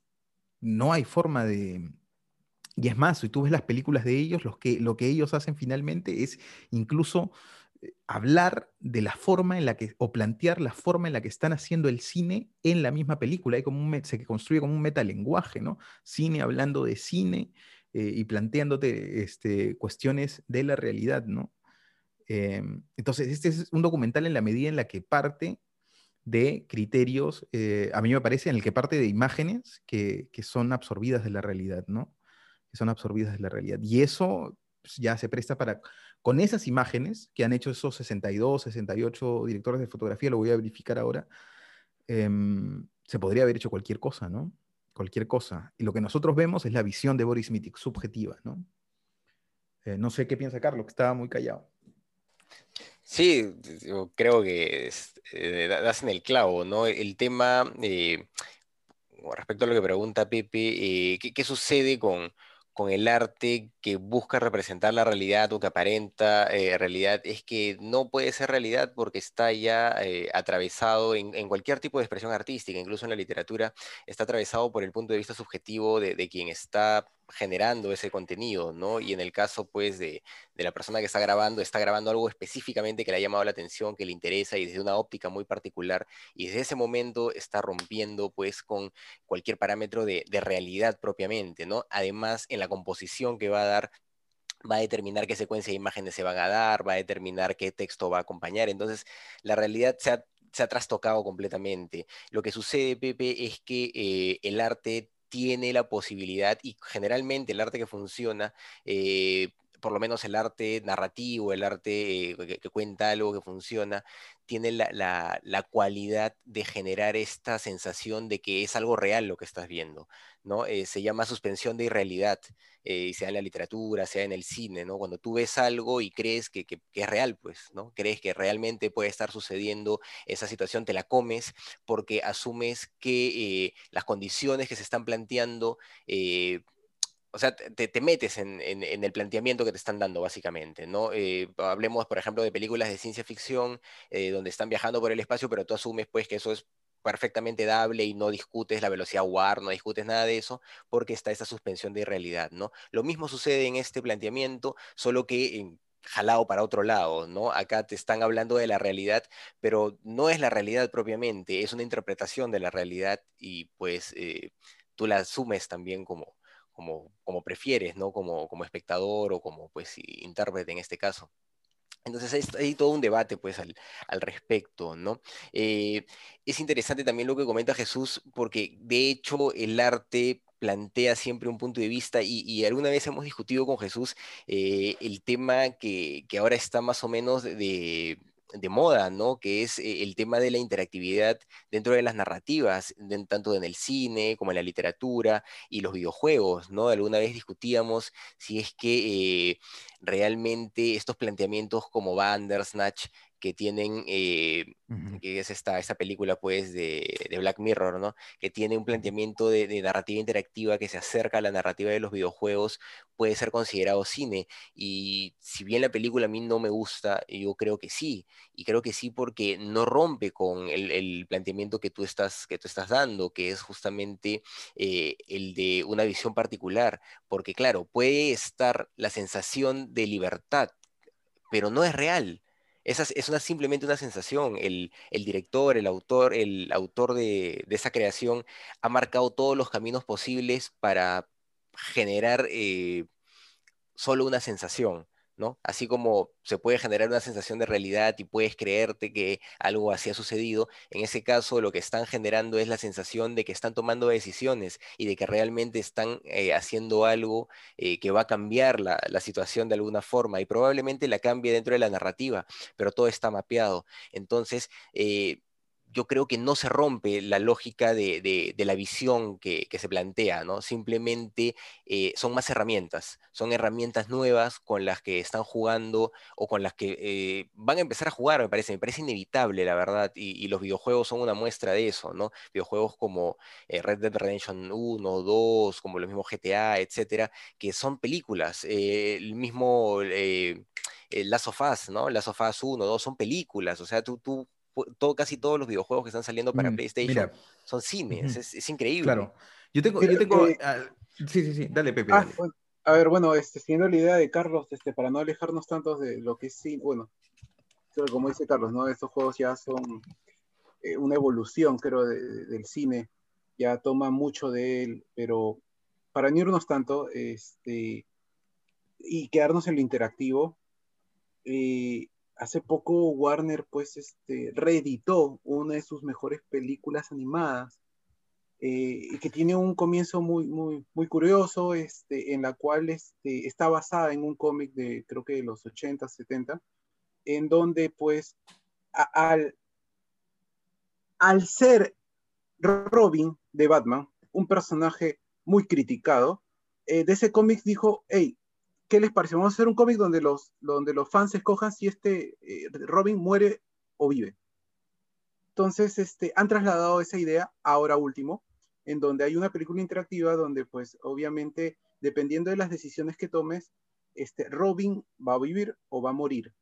no hay forma de... Y es más, si tú ves las películas de ellos, los que, lo que ellos hacen finalmente es incluso eh, hablar de la forma en la que, o plantear la forma en la que están haciendo el cine en la misma película. Hay como un, se construye como un metalenguaje, ¿no? Cine hablando de cine eh, y planteándote este, cuestiones de la realidad, ¿no? Eh, entonces, este es un documental en la medida en la que parte de criterios, eh, a mí me parece, en el que parte de imágenes que, que, son absorbidas de la realidad, ¿no? Que son absorbidas de la realidad. Y eso pues, ya se presta para, con esas imágenes que han hecho esos 62, 68 directores de fotografía, lo voy a verificar ahora, eh, se podría haber hecho cualquier cosa, ¿no? Cualquier cosa. Y lo que nosotros vemos es la visión de Boris Mitik, subjetiva, ¿no? Eh, no sé qué piensa Carlos, que estaba muy callado. Sí, yo creo que eh, das en el clavo, ¿no? El tema, eh, respecto a lo que pregunta Pepe, ¿qué, ¿qué, sucede con, con, el arte que busca representar la realidad o que aparenta eh, realidad? Es que no puede ser realidad porque está ya eh, atravesado en, cualquier tipo de expresión artística, incluso en la literatura, está atravesado por el punto de vista subjetivo de, de quien está generando ese contenido, ¿no? Y en el caso, pues, de, la persona que está grabando, está grabando algo específicamente que le ha llamado la atención, que le interesa y desde una óptica muy particular, y desde ese momento está rompiendo, pues, con cualquier parámetro de, de realidad propiamente, ¿no? Además, en la composición que va a dar va a determinar qué secuencia de imágenes se van a dar, va a determinar qué texto va a acompañar. Entonces, la realidad se ha, trastocado completamente. Lo que sucede, Pepe, es que eh, el arte tiene la posibilidad, y generalmente el arte que funciona, eh, por lo menos el arte narrativo, el arte eh, que, cuenta algo que funciona, tiene la, cualidad de generar esta sensación de que es algo real lo que estás viendo, ¿no? Eh, se llama suspensión de irrealidad, eh, sea en la literatura, sea en el cine, ¿no? Cuando tú ves algo y crees que, es real, pues, ¿no? Crees que realmente puede estar sucediendo esa situación, te la comes porque asumes que las condiciones que se están planteando o sea, te, metes en, el planteamiento que te están dando, básicamente, ¿no? Eh, hablemos, por ejemplo, de películas de ciencia ficción, eh, donde están viajando por el espacio, pero tú asumes, pues, que eso es perfectamente dable y no discutes la velocidad WAR, no discutes nada de eso, porque está esa suspensión de realidad, ¿no? Lo mismo sucede en este planteamiento, solo que jalado para otro lado, ¿no? Acá te están hablando de la realidad, pero no es la realidad propiamente, es una interpretación de la realidad y pues eh, tú la asumes también como, como, prefieres, ¿no? Como, como espectador o como pues intérprete en este caso. Entonces hay, todo un debate pues al, respecto, ¿no? Eh, es interesante también lo que comenta Jesús porque de hecho el arte plantea siempre un punto de vista y, alguna vez hemos discutido con Jesús eh, el tema que, que, ahora está más o menos de, de moda, ¿no? Que es eh, el tema de la interactividad dentro de las narrativas, tanto en el cine como en la literatura y los videojuegos, ¿no? Alguna vez discutíamos si es que eh, realmente estos planteamientos como Bandersnatch que tienen, eh, que es esta, esta película pues de, Black Mirror, ¿no? Que tiene un planteamiento de, narrativa interactiva que se acerca a la narrativa de los videojuegos, puede ser considerado cine. Y si bien la película a mí no me gusta, yo creo que sí. Y creo que sí porque no rompe con el, planteamiento que tú, estás, que tú estás dando, que es justamente eh, el de una visión particular. Porque claro, puede estar la sensación de libertad, pero no es real es una, simplemente una sensación. El, director, el autor, el autor de, esa creación ha marcado todos los caminos posibles para generar eh, solo una sensación. Así como se puede generar una sensación de realidad y puedes creerte que algo así ha sucedido, en ese caso lo que están generando es la sensación de que están tomando decisiones y de que realmente están eh, haciendo algo eh, que va a cambiar la, situación de alguna forma y probablemente la cambie dentro de la narrativa, pero todo está mapeado. Entonces, eh, yo creo que no se rompe la lógica de, la visión que, se plantea, ¿no? Simplemente eh, son más herramientas, son herramientas nuevas con las que están jugando o con las que eh, van a empezar a jugar, me parece, me parece inevitable, la verdad, y, los videojuegos son una muestra de eso, ¿no? Videojuegos como eh, Red Dead Redemption 1, 2, como los mismos GTA, etcétera, que son películas, el mismo... Last of Us, ¿no? Last of Us 1, 2 son películas, o sea, tú todo, casi todos los videojuegos que están saliendo para mm, PlayStation son cines, es, increíble. Claro. Yo tengo, yo tengo eh, ah, sí, sí, sí, dale Pepe. Ah, a ver, bueno, este, siguiendo la idea de Carlos, este, para no alejarnos tanto de lo que es cine, bueno, como dice Carlos, ¿no? Estos juegos ya son eh, una evolución, creo, del cine, ya toma mucho de él, pero para no irnos tanto, este, y quedarnos en lo interactivo, eh, hace poco Warner pues este, reeditó una de sus mejores películas animadas eh, que tiene un comienzo muy, muy, muy curioso este, en la cual este, está basada en un cómic de creo que de los 80, 70, en donde pues al, al ser Robin de Batman, un personaje muy criticado, eh, de ese cómic dijo, hey, ¿qué les parece? Vamos a hacer un cómic donde los, donde los fans escojan si este eh, Robin muere o vive. Entonces, este, han trasladado esa idea ahora último, en donde hay una película interactiva donde, pues, obviamente, dependiendo de las decisiones que tomes, este, Robin va a vivir o va a morir.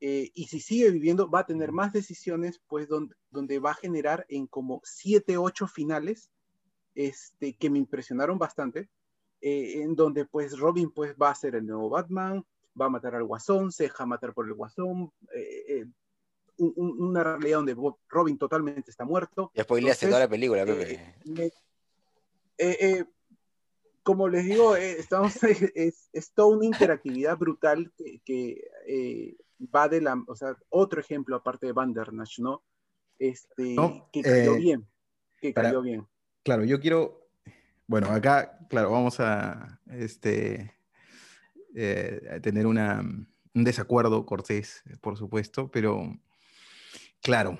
Eh, y si sigue viviendo, va a tener más decisiones, pues, donde, donde va a generar en como siete, ocho finales, este, que me impresionaron bastante eh, en donde pues Robin pues va a ser el nuevo Batman, va a matar al Guasón, se deja matar por el Guasón, eh, una realidad donde Robin totalmente está muerto. Ya spoileaste toda la película, Pepe. como les digo, estamos, es, es, toda una interactividad brutal que, va de la, o sea, otro ejemplo aparte de Bandernash, ¿no? Este, que cayó bien, que cayó bien. Claro, yo quiero bueno, acá, claro, vamos a este, eh, tener una, un desacuerdo cortés, por supuesto, pero claro.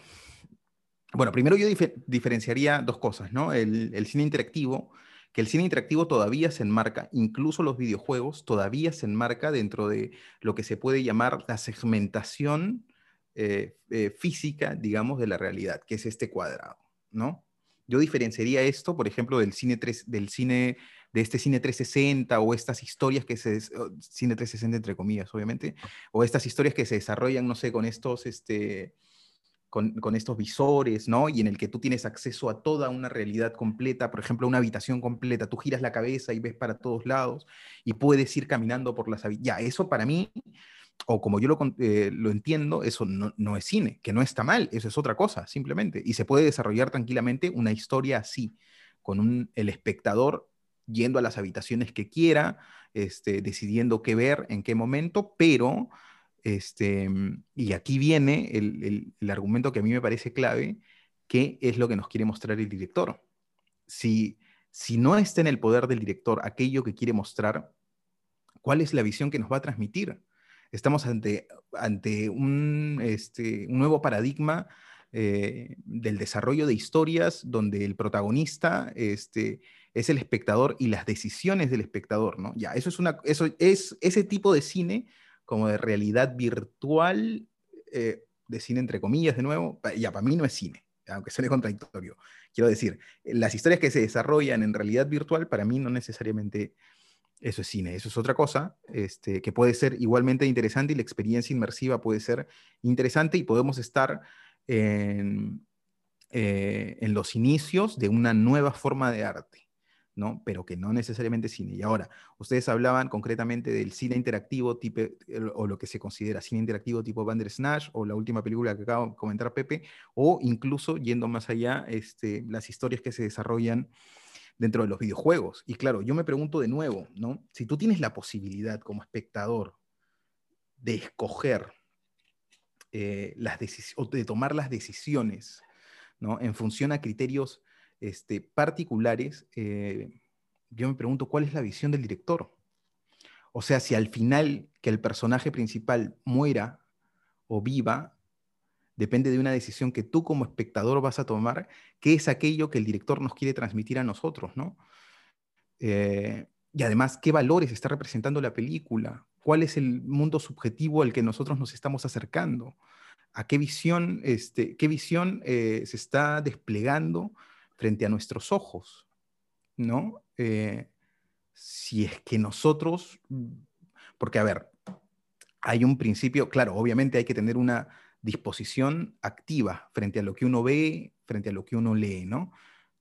Bueno, primero yo diferenciaría dos cosas, ¿no? El, el, cine interactivo, que el cine interactivo todavía se enmarca, incluso los videojuegos, todavía se enmarca dentro de lo que se puede llamar la segmentación eh, eh, física, digamos, de la realidad, que es este cuadrado, ¿no? Yo diferenciaría esto, por ejemplo, del cine, del cine de este cine 360 o estas historias que se, cine 360 entre comillas, obviamente, o estas historias que se desarrollan, no sé, con estos, este, con, con, estos visores, ¿no? Y en el que tú tienes acceso a toda una realidad completa, por ejemplo, una habitación completa, tú giras la cabeza y ves para todos lados y puedes ir caminando por las habitaciones. Ya, eso para mí o como yo lo, eh, lo entiendo, eso no, no, es cine, que no está mal, eso es otra cosa, simplemente. Y se puede desarrollar tranquilamente una historia así, con el espectador yendo a las habitaciones que quiera, este, decidiendo qué ver, en qué momento, pero, este, y aquí viene el, el, el argumento que a mí me parece clave, que es lo que nos quiere mostrar el director. Si, si no está en el poder del director aquello que quiere mostrar, ¿cuál es la visión que nos va a transmitir? Estamos ante, ante un, este, un nuevo paradigma eh, del desarrollo de historias donde el protagonista este, es el espectador y las decisiones del espectador, ¿no? Ya, eso es, una, eso es ese tipo de cine como de realidad virtual, eh, de cine entre comillas, de nuevo, ya, para mí no es cine, aunque suene contradictorio. Quiero decir, las historias que se desarrollan en realidad virtual para mí no necesariamente eso es cine, eso es otra cosa, este, que puede ser igualmente interesante y la experiencia inmersiva puede ser interesante y podemos estar en, eh, los inicios de una nueva forma de arte, ¿no? Pero que no necesariamente cine. Y ahora, ustedes hablaban concretamente del cine interactivo tipo, o lo que se considera cine interactivo tipo Bandersnatch o la última película que acabo de comentar Pepe, o incluso yendo más allá, este, las historias que se desarrollan dentro de los videojuegos. Y claro, yo me pregunto de nuevo, ¿no? Si tú tienes la posibilidad como espectador de escoger eh, las o de tomar las decisiones, ¿no? En función a criterios este, particulares, eh, yo me pregunto cuál es la visión del director. O sea, si al final que el personaje principal muera o viva, depende de una decisión que tú como espectador vas a tomar, que es aquello que el director nos quiere transmitir a nosotros, ¿no? Eh, y además, ¿qué valores está representando la película? ¿Cuál es el mundo subjetivo al que nosotros nos estamos acercando? ¿A qué visión, este, qué visión eh, se está desplegando frente a nuestros ojos? ¿No? Eh, si es que nosotros, porque a ver, hay un principio, claro, obviamente hay que tener una disposición activa frente a lo que uno ve, frente a lo que uno lee, ¿no?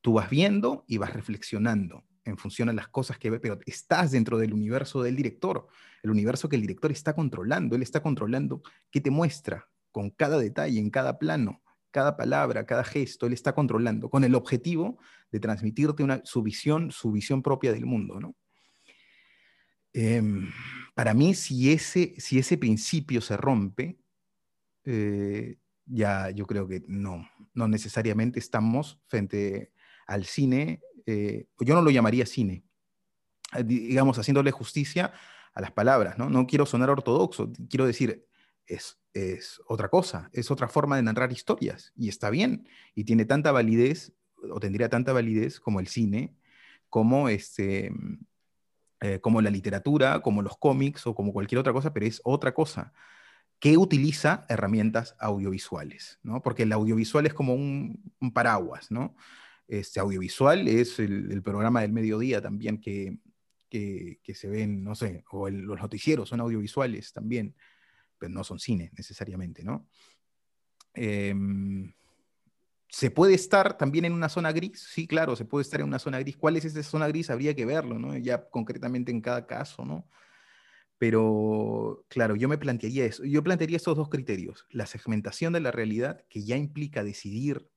Tú vas viendo y vas reflexionando en función a las cosas que ve, pero estás dentro del universo del director, el universo que el director está controlando, él está controlando qué te muestra con cada detalle, en cada plano, cada palabra, cada gesto, él está controlando con el objetivo de transmitirte su visión, su visión propia del mundo, ¿no? Em, para mí, si ese, si ese principio se rompe, eh, ya yo creo que no, no necesariamente estamos frente al cine, eh, yo no lo llamaría cine, eh, digamos, haciéndole justicia a las palabras, ¿no? No quiero sonar ortodoxo, quiero decir, es, es otra cosa, es otra forma de narrar historias y está bien y tiene tanta validez o tendría tanta validez como el cine, como este, como la literatura, como los cómics o como cualquier otra cosa, pero es otra cosa que utiliza herramientas audiovisuales, ¿no? Porque el audiovisual es como un, paraguas, ¿no? Este audiovisual es el, programa del mediodía también que, que, se ven, no sé, o los noticieros son audiovisuales también, pero no son cine necesariamente, ¿no? Em, se puede estar también en una zona gris, sí, claro, se puede estar en una zona gris. ¿Cuál es esa zona gris? Habría que verlo, ¿no? Ya concretamente en cada caso, ¿no? Pero, claro, yo me plantearía eso. Yo plantearía estos dos criterios. La segmentación de la realidad, que ya implica decidir,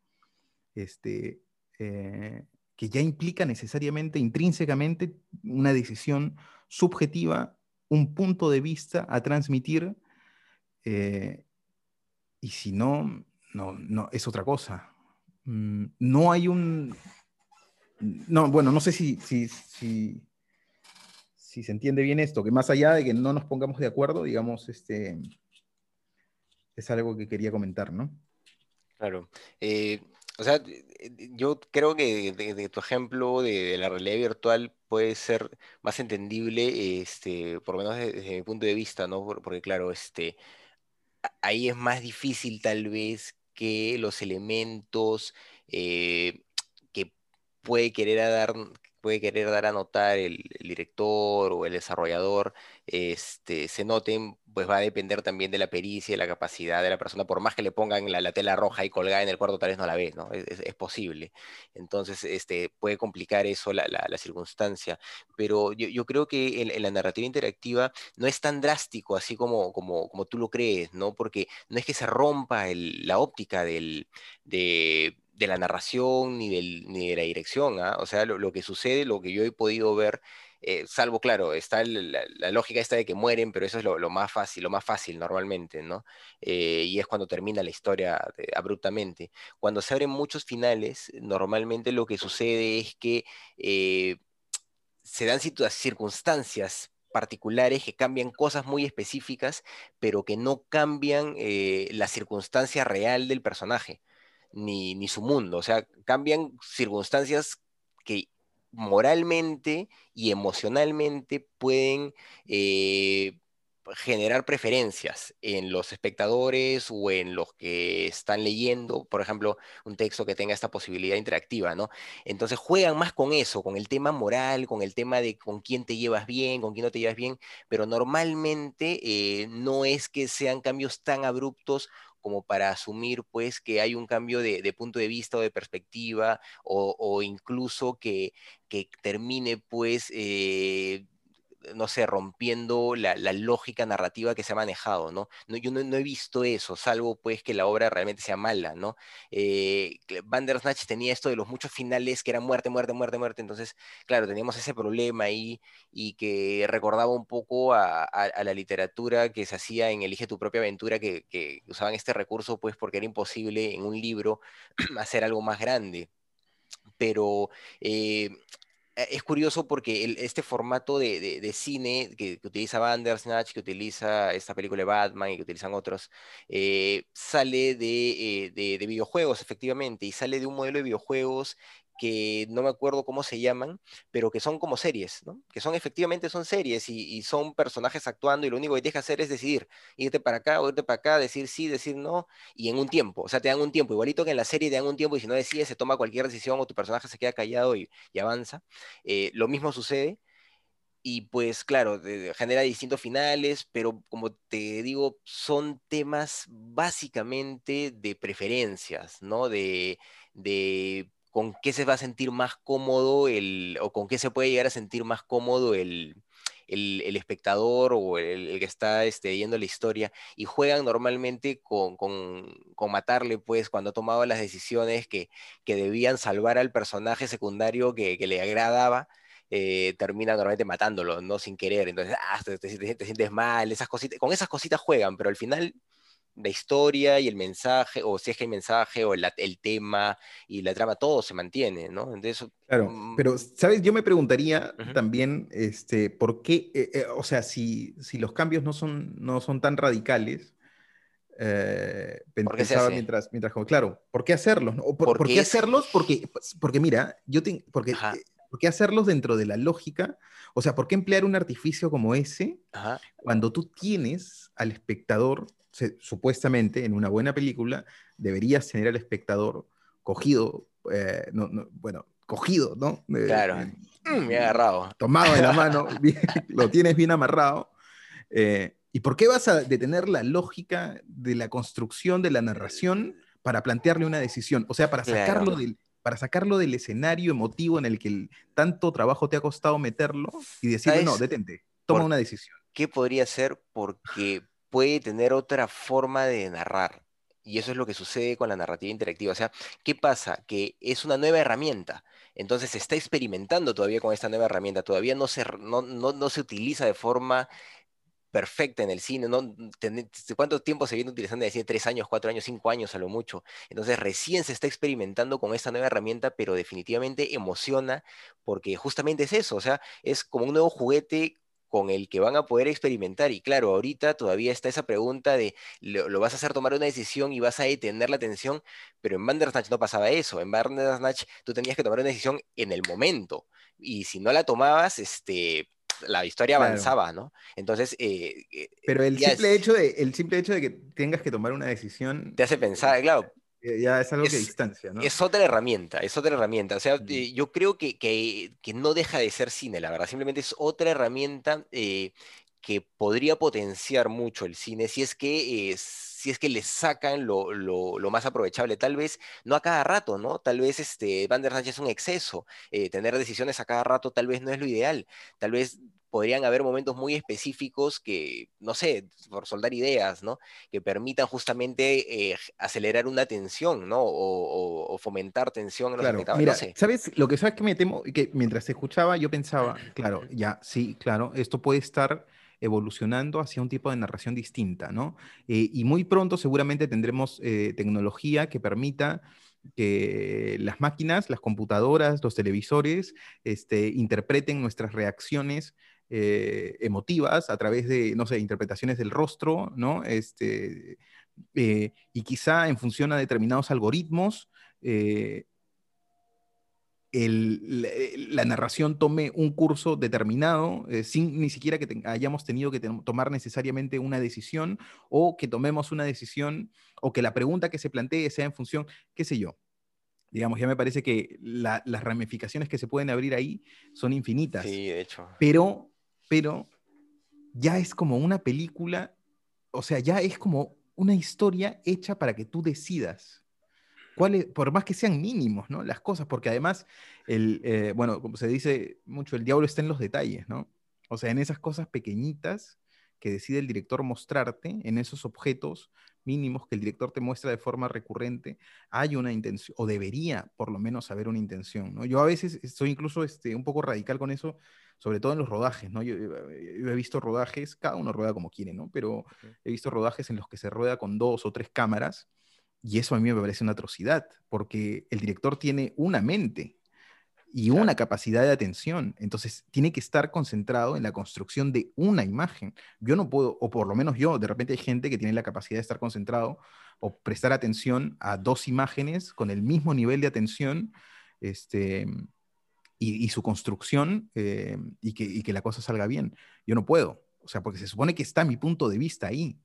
este, eh, que ya implica necesariamente, intrínsecamente, una decisión subjetiva, un punto de vista a transmitir, eh, y si no, no, no, es otra cosa. Mm, no hay un... No, bueno, no sé si, si, si, se entiende bien esto, que más allá de que no nos pongamos de acuerdo, digamos, este, es algo que quería comentar, ¿no? Claro. Eh, o sea, yo creo que tu ejemplo de, la realidad virtual puede ser más entendible, este, por lo menos desde, mi punto de vista, ¿no? Porque claro, este, ahí es más difícil tal vez que los elementos eh, que puede querer dar, puede querer dar a notar el, director o el desarrollador este, se noten, pues va a depender también de la pericia y la capacidad de la persona. Por más que le pongan la, tela roja y colgada en el cuarto, tal vez no la ves, ¿no? Es, posible. Entonces, este, puede complicar eso la, circunstancia. Pero yo, creo que en, la narrativa interactiva no es tan drástico así como, como, como tú lo crees, ¿no? Porque no es que se rompa la óptica del, de de la narración ni, del, ni de la dirección. ¿ah? O sea, lo, que sucede, lo que yo he podido ver, eh, salvo, claro, está la, lógica esta de que mueren, pero eso es lo, más fácil, lo más fácil normalmente, ¿no? Eh, y es cuando termina la historia abruptamente. Cuando se abren muchos finales, normalmente lo que sucede es que eh, se dan circunstancias particulares que cambian cosas muy específicas, pero que no cambian la circunstancia real del personaje ni, su mundo. O sea, cambian circunstancias que moralmente y emocionalmente pueden eh, generar preferencias en los espectadores o en los que están leyendo, por ejemplo, un texto que tenga esta posibilidad interactiva, ¿no? Entonces juegan más con eso, con el tema moral, con el tema de con quién te llevas bien, con quién no te llevas bien, pero normalmente eh, no es que sean cambios tan abruptos como para asumir pues que hay un cambio de, punto de vista o de perspectiva o, incluso que, que, termine pues eh, no sé, rompiendo la, lógica narrativa que se ha manejado, ¿no? no yo no, he visto eso, salvo pues que la obra realmente sea mala, ¿no? Eh, Bandersnatch tenía esto de los muchos finales que eran muerte, muerte, muerte, muerte, entonces, claro, teníamos ese problema ahí y que recordaba un poco a, la literatura que se hacía en Elige tu propia aventura, que, usaban este recurso pues porque era imposible en un libro hacer algo más grande pero eh, es curioso porque este formato de, cine que, utiliza Bandersnatch, que utiliza esta película de Batman y que utilizan otros, eh, sale eh, de, de, videojuegos, efectivamente, y sale de un modelo de videojuegos que no me acuerdo cómo se llaman, pero que son como series, ¿no? Que son efectivamente son series y, son personajes actuando y lo único que tienes que hacer es decidir, irte para acá o irte para acá, decir sí, decir no, y en un tiempo, o sea, te dan un tiempo, igualito que en la serie te dan un tiempo y si no decides se toma cualquier decisión o tu personaje se queda callado y, avanza. Eh, lo mismo sucede. Y pues claro, genera distintos finales, pero como te digo, son temas básicamente de preferencias, ¿no? De, de con qué se va a sentir más cómodo el, o con qué se puede llegar a sentir más cómodo el, el, espectador o el, que está este, yendo la historia y juegan normalmente con, con, con, matarle, pues, cuando ha tomado las decisiones que, que debían salvar al personaje secundario que, que le agradaba. Eh, termina normalmente matándolo, ¿no? Sin querer. Entonces, ah, te, te, te, sientes mal, esas cositas, con esas cositas juegan, pero al final la historia y el mensaje, o si es que hay mensaje, o el, tema y la trama, todo se mantiene, ¿no? Entonces, claro, mm, pero, ¿sabes? Yo me preguntaría también, este, ¿por qué, eh, eh, o sea, si, si los cambios no son, no son tan radicales, eh, pensaba mientras, mientras, claro, ¿por qué hacerlos? ¿Por, qué hacerlos? Porque, pues, porque mira, yo porque, ¿por qué hacerlos dentro de la lógica? O sea, ¿por qué emplear un artificio como ese cuando tú tienes al espectador supuestamente en una buena película deberías tener al espectador cogido, eh, bueno, cogido, ¿no? claro, mm, bien agarrado. Tomado de la mano, lo tienes bien amarrado. Eh, ¿Y por qué vas a detener la lógica de la construcción de la narración para plantearle una decisión, o sea, para sacarlo, Claro. del, para sacarlo del escenario emotivo en el que el- tanto trabajo te ha costado meterlo y decirle, no, detente, toma una decisión. ¿Qué podría ser? Porque puede tener otra forma de narrar. Y eso es lo que sucede con la narrativa interactiva. O sea, ¿qué pasa? Que es una nueva herramienta. Entonces se está experimentando todavía con esta nueva herramienta. Todavía no se, no, no, no se utiliza de forma perfecta en el cine. ¿no? ¿Cuánto tiempo se viene utilizando en? Tres años, cuatro años, cinco años a lo mucho. Entonces recién se está experimentando con esta nueva herramienta, pero definitivamente emociona porque justamente es eso. O sea, es como un nuevo juguete con el que van a poder experimentar. Y claro, ahorita todavía está esa pregunta de, lo, lo vas a hacer tomar una decisión y vas a detener la atención, pero en Bandersnatch no pasaba eso. En Bandersnatch tú tenías que tomar una decisión en el momento. Y si no la tomabas, este, la historia Claro. avanzaba, ¿no? Entonces, eh, eh, Pero el simple, es- hecho de, el simple hecho de que tengas que tomar una decisión te hace pensar, claro, eh, ya es algo que distancia, ¿no? Es otra herramienta, es otra herramienta. O sea, Mm. eh, yo creo que, que- que no deja de ser cine, la verdad. Simplemente es otra herramienta eh, que podría potenciar mucho el cine si es que, eh, si es que le sacan lo, lo- lo más aprovechable. Tal vez no a cada rato, ¿no? Tal vez este, Bandersnatch es un exceso. eh, tener decisiones a cada rato tal vez no es lo ideal. Tal vez podrían haber momentos muy específicos que, no sé, por soldar ideas, ¿no? que permitan justamente eh, acelerar una tensión, ¿no? O, o- o fomentar tensión en los Claro, espectadores. mira, no sé. ¿sabes? Lo que sabes que me temo, que mientras te escuchaba, yo pensaba, claro, ya, sí, claro, esto puede estar evolucionando hacia un tipo de narración distinta, ¿no? Eh, y muy pronto seguramente tendremos eh, tecnología que permita que las máquinas, las computadoras, los televisores, este, interpreten nuestras reacciones eh, emotivas a través de, no sé, interpretaciones del rostro, ¿no? Este, eh, y quizá en función a determinados algoritmos, eh, el- la, la narración tome un curso determinado, eh, sin ni siquiera que hayamos tenido que tomar necesariamente una decisión, o que tomemos una decisión, o que la pregunta que se plantee sea en función, qué sé yo. Digamos, ya me parece que la- las ramificaciones que se pueden abrir ahí son infinitas Sí, de hecho. pero, pero ya es como una película, o sea, ya es como una historia hecha para que tú decidas. cuál es- por más que sean mínimos, ¿no? Las cosas, porque además, el, eh, bueno, como se dice mucho, el diablo está en los detalles, ¿no? O sea, en esas cosas pequeñitas que decide el director mostrarte, en esos objetos mínimos que el director te muestra de forma recurrente, hay una intención, o debería por lo menos haber una intención, ¿no? Yo a veces soy incluso este, un poco radical con eso, sobre todo en los rodajes, ¿no? Yo, yo he visto rodajes, cada uno rueda como quiere, ¿no? Pero he visto rodajes en los que se rueda con dos o tres cámaras, y eso a mí me parece una atrocidad, porque el director tiene una mente y Claro. una capacidad de atención, entonces tiene que estar concentrado en la construcción de una imagen. Yo no puedo, o por lo menos yo, de repente hay gente que tiene la capacidad de estar concentrado o prestar atención a dos imágenes con el mismo nivel de atención, este, y, y su construcción eh, y, que, y que la cosa salga bien. Yo no puedo, o sea, porque se supone que está mi punto de vista ahí.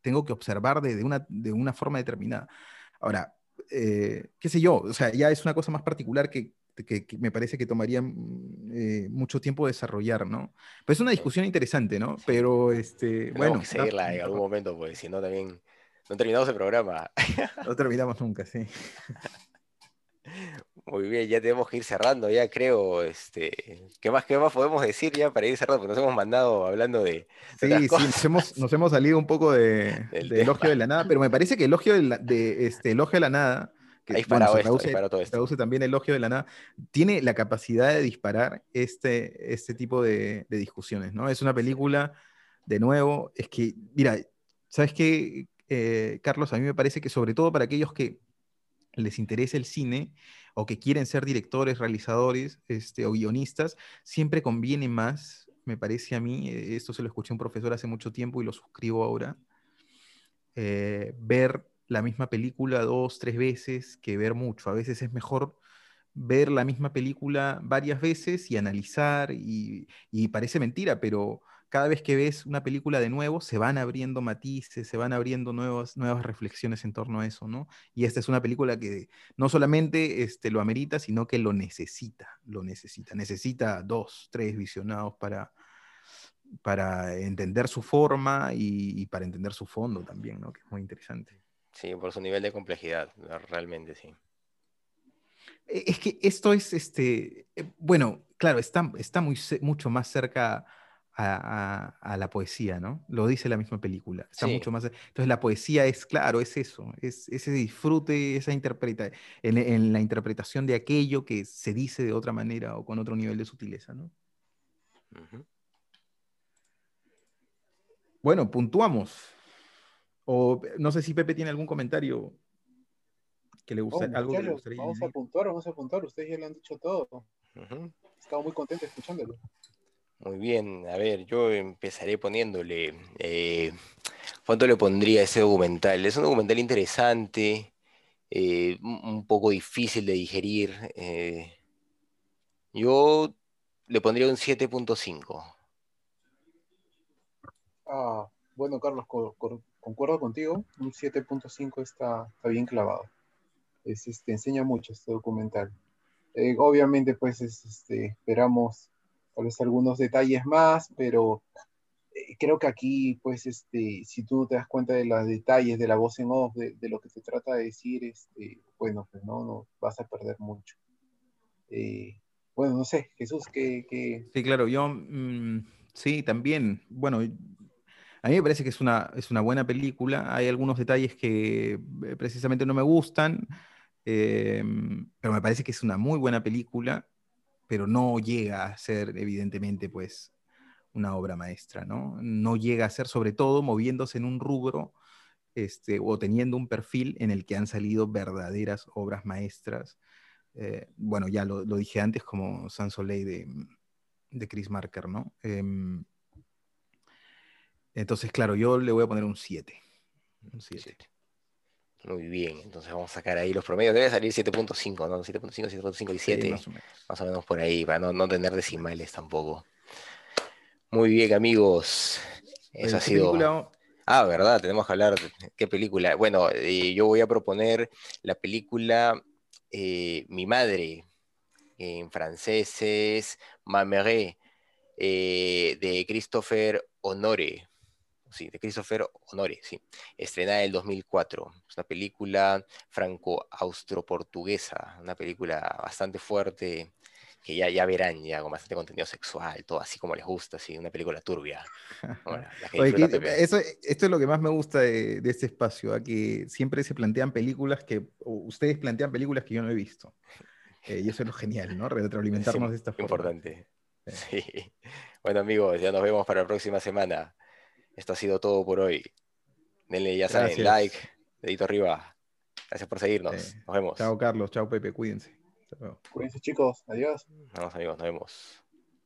Tengo que observar de, de una, de una forma determinada. Ahora, eh, qué sé yo, o sea, ya es una cosa más particular que, que, que me parece que tomaría mm, eh, mucho tiempo desarrollar, ¿no? Pero es una discusión interesante, ¿no? Pero, este, Tenemos bueno, que seguirla en algún momento, pues si no también no terminamos el programa. no terminamos nunca, sí. Muy bien, ya tenemos que ir cerrando, ya creo. Este, ¿qué más, qué más podemos decir ya para ir cerrando? Porque nos hemos mandado hablando de, Sí, sí, cosas. nos hemos, nos hemos salido un poco de, elogio de la nada, pero me parece que elogio de, la, de este, elogio de la nada, que bueno, se esto, traduce, disparado todo esto. traduce también elogio de la nada, tiene la capacidad de disparar este, este tipo de, de discusiones, ¿no? Es una película, de nuevo, es que, mira, ¿sabes qué, eh, Carlos? A mí me parece que sobre todo para aquellos que les interesa el cine o que quieren ser directores, realizadores este, o guionistas, siempre conviene más, me parece a mí, eh, esto se lo escuché un profesor hace mucho tiempo y lo suscribo ahora, eh, ver la misma película dos, tres veces que ver mucho. A veces es mejor ver la misma película varias veces y analizar, y, y parece mentira, pero cada vez que ves una película de nuevo, se van abriendo matices, se van abriendo nuevas, nuevas reflexiones en torno a eso, ¿no? Y esta es una película que no solamente este, lo amerita, sino que lo necesita, lo necesita. Necesita dos, tres visionados para, para entender su forma y, y para entender su fondo también, ¿no? Que es muy interesante. Sí, por su nivel de complejidad, realmente sí. E, es que esto es, este, eh, bueno, claro, está, está muy, mucho más cerca a, la poesía, ¿no? Lo dice la misma película. Está mucho más. Entonces la poesía es, claro, es eso, es ese disfrute, esa interpreta, en, la interpretación de aquello que se dice de otra manera o con otro nivel de sutileza, ¿no? Bueno, puntuamos. O no sé si Pepe tiene algún comentario que le guste, algo que le gustaría. Vamos a puntuar, vamos a puntuar. Ustedes ya le han dicho todo. Estaba muy contento escuchándolo. Muy bien, a ver, yo empezaré poniéndole, eh, ¿cuánto le pondría ese documental? Es un documental interesante, eh, un poco difícil de digerir. Eh, yo le pondría un 7.5. Ah, bueno, Carlos, concuerdo contigo, un 7.5 está, está bien clavado. Es, este, enseña mucho este documental. obviamente, pues este, esperamos tal vez algunos detalles más, pero eh, creo que aquí, pues, este, si tú te das cuenta de los detalles de la voz en off, de, lo que se trata de decir, este, bueno, pues no, no vas a perder mucho. Eh, bueno, no sé, Jesús, ¿qué...? Sí, claro, yo, mm, sí, también, bueno, a mí me parece que es una, es una buena película, hay algunos detalles que eh, precisamente no me gustan, pero me parece que es una muy buena película pero no llega a ser evidentemente pues una obra maestra, ¿no? No llega a ser sobre todo moviéndose en un rubro este, o teniendo un perfil en el que han salido verdaderas obras maestras. Eh, bueno, ya lo, dije antes como Sans Soleil de, Chris Marker, ¿no? Em, entonces, claro, yo le voy a poner un 7. Un 7. Muy bien, entonces vamos a sacar ahí los promedios. Debe salir 7.5, ¿no? 7.5, 7.5 y 7. más, o menos. por ahí, para no, tener decimales tampoco. Muy bien, amigos. Eso ha sido. Ah, verdad, tenemos que hablar de qué película. Bueno, eh, yo voy a proponer la película eh, Mi Madre, en francés es Ma Mère, eh, de Christopher Honore sí, de Christopher Honore, sí, estrenada en el 2004. Es una película franco-austro-portuguesa, una película bastante fuerte, que ya, ya verán, ya con bastante contenido sexual, todo así como les gusta, así, una película turbia. eso, esto es lo que más me gusta de, este espacio, ¿ah? que siempre se plantean películas que, ustedes plantean películas que yo no he visto. Eh, y eso es lo genial, ¿no? Retroalimentarnos de esta forma. Importante. Sí. Bueno amigos, ya nos vemos para la próxima semana. Esto ha sido todo por hoy. Denle, ya saben, like, dedito arriba. Gracias por seguirnos. Nos vemos. Chao, Carlos. Chao, Pepe. Cuídense. Cuídense, chicos. Adiós. Vamos, amigos. Nos vemos.